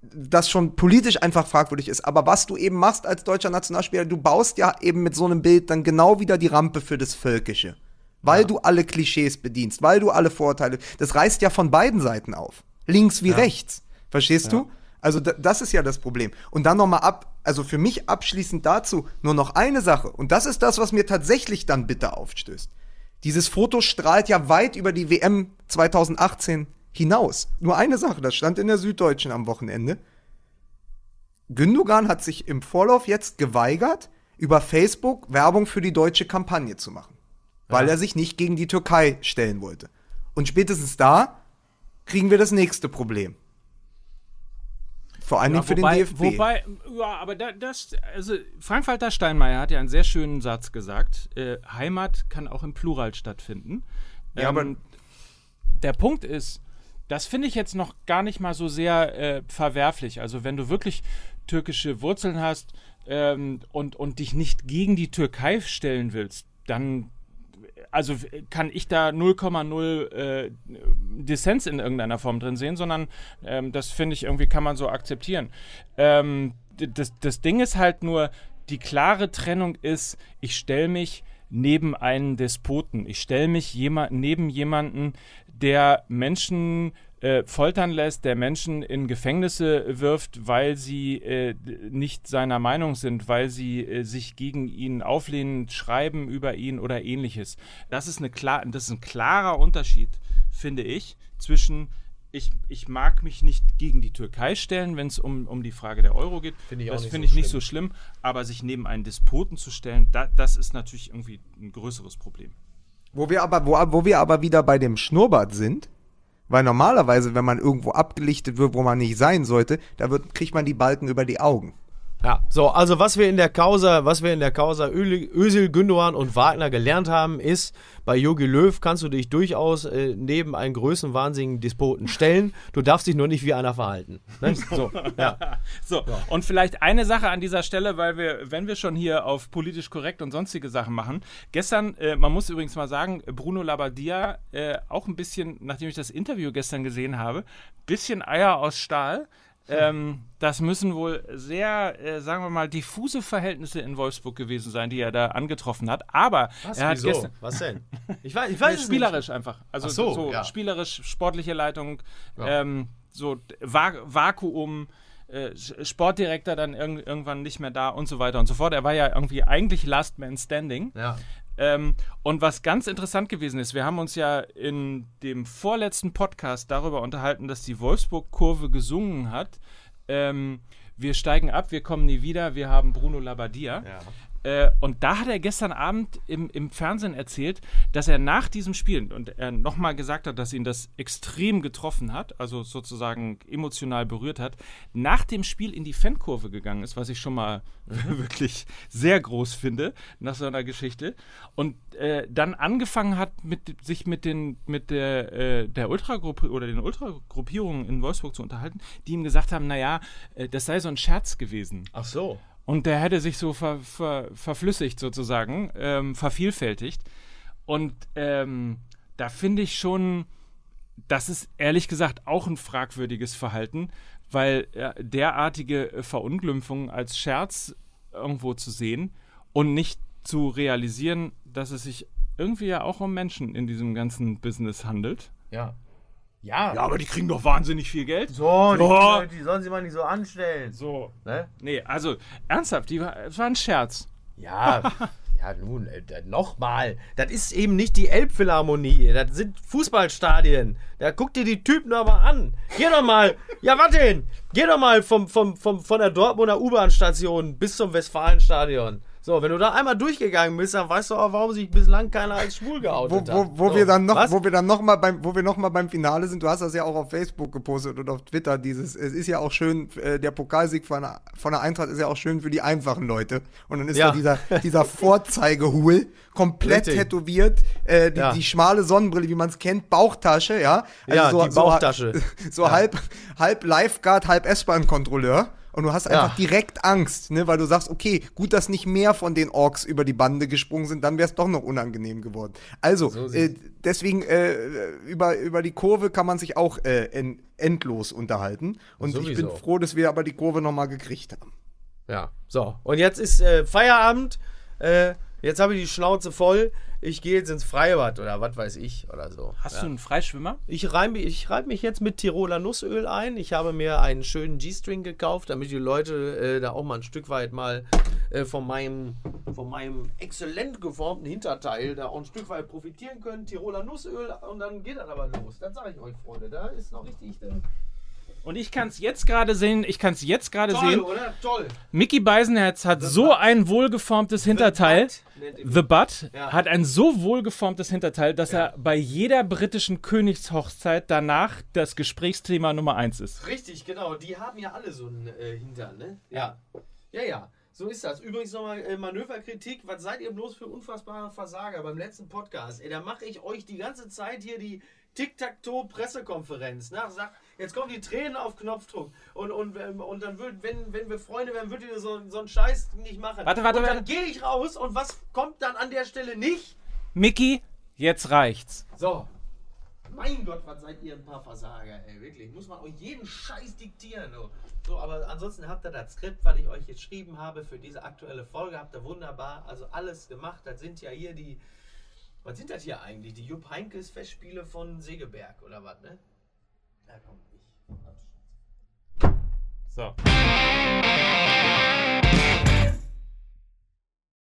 das schon politisch einfach fragwürdig ist. Aber was du eben machst als deutscher Nationalspieler, du baust ja eben mit so einem Bild dann genau wieder die Rampe für das Völkische. Weil du alle Klischees bedienst, weil du alle Vorteile. Das reißt ja von beiden Seiten auf. Links wie rechts. Verstehst du? Also da, das ist ja das Problem. Und dann nochmal ab, also für mich abschließend dazu nur noch eine Sache. Und das ist das, was mir tatsächlich dann bitter aufstößt. Dieses Foto strahlt ja weit über die WM 2018 hinaus. Nur eine Sache, das stand in der Süddeutschen am Wochenende. Gündogan hat sich im Vorlauf jetzt geweigert, über Facebook Werbung für die deutsche Kampagne zu machen. Weil er sich nicht gegen die Türkei stellen wollte. Und spätestens da kriegen wir das nächste Problem. Vor allen Dingen für wobei, den DFB. Wobei, ja, aber da, das, also Frank-Walter Steinmeier hat ja einen sehr schönen Satz gesagt. Äh, Heimat kann auch im Plural stattfinden. Ja, aber- der Punkt ist, das finde ich jetzt noch gar nicht mal so sehr äh, verwerflich. Also wenn du wirklich türkische Wurzeln hast ähm, und, und dich nicht gegen die Türkei stellen willst, dann also kann ich da 0,0 äh, Dissens in irgendeiner Form drin sehen, sondern ähm, das finde ich irgendwie kann man so akzeptieren. Ähm, das, das Ding ist halt nur, die klare Trennung ist, ich stelle mich neben einen Despoten. Ich stelle mich jema neben jemanden, der Menschen äh, foltern lässt, der Menschen in Gefängnisse wirft, weil sie äh, nicht seiner Meinung sind, weil sie äh, sich gegen ihn auflehnen, schreiben über ihn oder ähnliches. Das ist, eine klar, das ist ein klarer Unterschied, finde ich, zwischen ich, ich mag mich nicht gegen die Türkei stellen, wenn es um, um die Frage der Euro geht. Auch das finde so ich nicht so schlimm, aber sich neben einen Despoten zu stellen, da, das ist natürlich irgendwie ein größeres Problem. Wo wir aber, wo, wo wir aber wieder bei dem Schnurrbart sind, weil normalerweise, wenn man irgendwo abgelichtet wird, wo man nicht sein sollte, da wird, kriegt man die Balken über die Augen. Ja, so, also was wir in der Causa, was wir in der Causa Özil, Gündogan und Wagner gelernt haben, ist, bei Jogi Löw kannst du dich durchaus äh, neben einen größenwahnsinnigen Despoten stellen. Du darfst dich nur nicht wie einer verhalten. Ne? So, ja. So, und vielleicht eine Sache an dieser Stelle, weil wir, wenn wir schon hier auf politisch korrekt und sonstige Sachen machen, gestern, äh, man muss übrigens mal sagen, Bruno Labbadia, äh, auch ein bisschen, nachdem ich das Interview gestern gesehen habe, bisschen Eier aus Stahl. Ähm, das müssen wohl sehr, äh, sagen wir mal, diffuse Verhältnisse in Wolfsburg gewesen sein, die er da angetroffen hat. Aber Was? er hat Wieso? gestern. Was denn? Ich weiß, ich weiß es nicht. spielerisch einfach. Also Ach so, so, ja. spielerisch, sportliche Leitung, Ja. ähm, so Va Vakuum, äh, Sportdirektor dann irg irgendwann nicht mehr da und so weiter und so fort. Er war ja irgendwie eigentlich Last Man Standing. Ja. Ähm, und was ganz interessant gewesen ist, wir haben uns ja in dem vorletzten Podcast darüber unterhalten, dass die Wolfsburg-Kurve gesungen hat. Ähm, wir steigen ab, wir kommen nie wieder, wir haben Bruno Labbadia. Äh, und da hat er gestern Abend im, im Fernsehen erzählt, dass er nach diesem Spiel und er nochmal gesagt hat, dass ihn das extrem getroffen hat, also sozusagen emotional berührt hat, nach dem Spiel in die Fankurve gegangen ist, was ich schon mal wirklich sehr groß finde nach so einer Geschichte. Und äh, dann angefangen hat, mit, sich mit, den, mit der, äh, der Ultragruppe oder den Ultragruppierungen in Wolfsburg zu unterhalten, die ihm gesagt haben, naja, äh, das sei so ein Scherz gewesen. Ach so. Und der hätte sich so ver, ver, verflüssigt sozusagen, ähm, vervielfältigt. Und ähm, da finde ich schon, das ist ehrlich gesagt auch ein fragwürdiges Verhalten, weil äh, derartige Verunglimpfungen als Scherz irgendwo zu sehen und nicht zu realisieren, dass es sich irgendwie ja auch um Menschen in diesem ganzen Business handelt. Ja. Ja. Ja, aber die kriegen doch wahnsinnig viel Geld. So, die, So. die sollen sie mal nicht so anstellen. So. Ne? Nee, also ernsthaft, die war, es war ein Scherz. Ja, ja nun, äh, nochmal. Das ist eben nicht die Elbphilharmonie. Das sind Fußballstadien. Da guck dir die Typen mal an. Geh doch mal. Ja, was denn? Geh doch mal vom, vom, vom, von der Dortmunder U-Bahn-Station bis zum Westfalenstadion. So, wenn du da einmal durchgegangen bist, dann weißt du auch, warum sich bislang keiner als schwul Wo, geoutet wo, hat. wo so. wir dann noch, Was? wo wir dann noch mal beim, wo wir noch mal beim Finale sind. Du hast das ja auch auf Facebook gepostet und auf Twitter. Dieses, es ist ja auch schön, äh, der Pokalsieg von, der- von der Eintracht ist ja auch schön für die einfachen Leute. Und dann ist Ja. da dieser, dieser Vorzeigehul komplett Richtig. tätowiert, äh, die, Ja. die schmale Sonnenbrille, wie man es kennt, Bauchtasche, ja. Also Ja, die Bauchtasche. So, so halb, halb Lifeguard, halb S-Bahn-Kontrolleur. Und du hast einfach Ja. direkt Angst, ne, weil du sagst, okay, gut, dass nicht mehr von den Orks über die Bande gesprungen sind, dann wäre es doch noch unangenehm geworden. Also, So äh, deswegen äh, über, über die Kurve kann man sich auch äh, en, endlos unterhalten. Und ich bin Sowieso. froh, dass wir aber die Kurve noch mal gekriegt haben. Ja, so. Und jetzt ist äh, Feierabend. Jetzt habe ich die Schnauze voll. Ich gehe jetzt ins Freibad oder was weiß ich oder so. Hast ja. du einen Freischwimmer? Ich reibe ich reib mich jetzt mit Tiroler Nussöl ein. Ich habe mir einen schönen G-String gekauft, damit die Leute äh, da auch mal ein Stück weit mal äh, von, meinem, von meinem exzellent geformten Hinterteil da auch ein Stück weit profitieren können. Tiroler Nussöl und dann geht das aber los. Das sage ich euch, Freunde. Da ist noch richtig. Äh, Und ich kann es jetzt gerade sehen, ich kann es jetzt gerade toll, sehen. oder? Toll. Mickey Beisenherz hat so Butt. ein wohlgeformtes Hinterteil. Butt nennt ihr- The Butt Ja. hat ein so wohlgeformtes Hinterteil, dass er bei jeder britischen Königshochzeit danach das Gesprächsthema Nummer eins ist. Richtig, genau. Die haben ja alle so einen äh, Hintern, ne? Ja. Ja, ja. So ist das. Übrigens nochmal äh, Manöverkritik. Was seid ihr bloß für unfassbare Versager beim letzten Podcast? Ey, da mache ich euch die ganze Zeit hier die Tic-Tac-Toe-Pressekonferenz. Ne? Sagt, jetzt kommen die Tränen auf Knopfdruck. Und, und, ähm, und dann würd, wenn, wenn wir Freunde wären, würdet ihr so, so einen Scheiß nicht machen. Warte, warte, und dann gehe ich raus und was kommt dann an der Stelle nicht? Mickey, jetzt reicht's. So. Mein Gott, was seid ihr ein paar Versager, ey, wirklich. Muss man euch jeden Scheiß diktieren, du. So, aber ansonsten habt ihr das Skript, was ich euch geschrieben habe für diese aktuelle Folge, habt ihr wunderbar, also alles gemacht. Das sind ja hier die, was sind das hier eigentlich? Die Jupp Heinkes Festspiele von Segeberg oder was, ne? Ja, komm. So.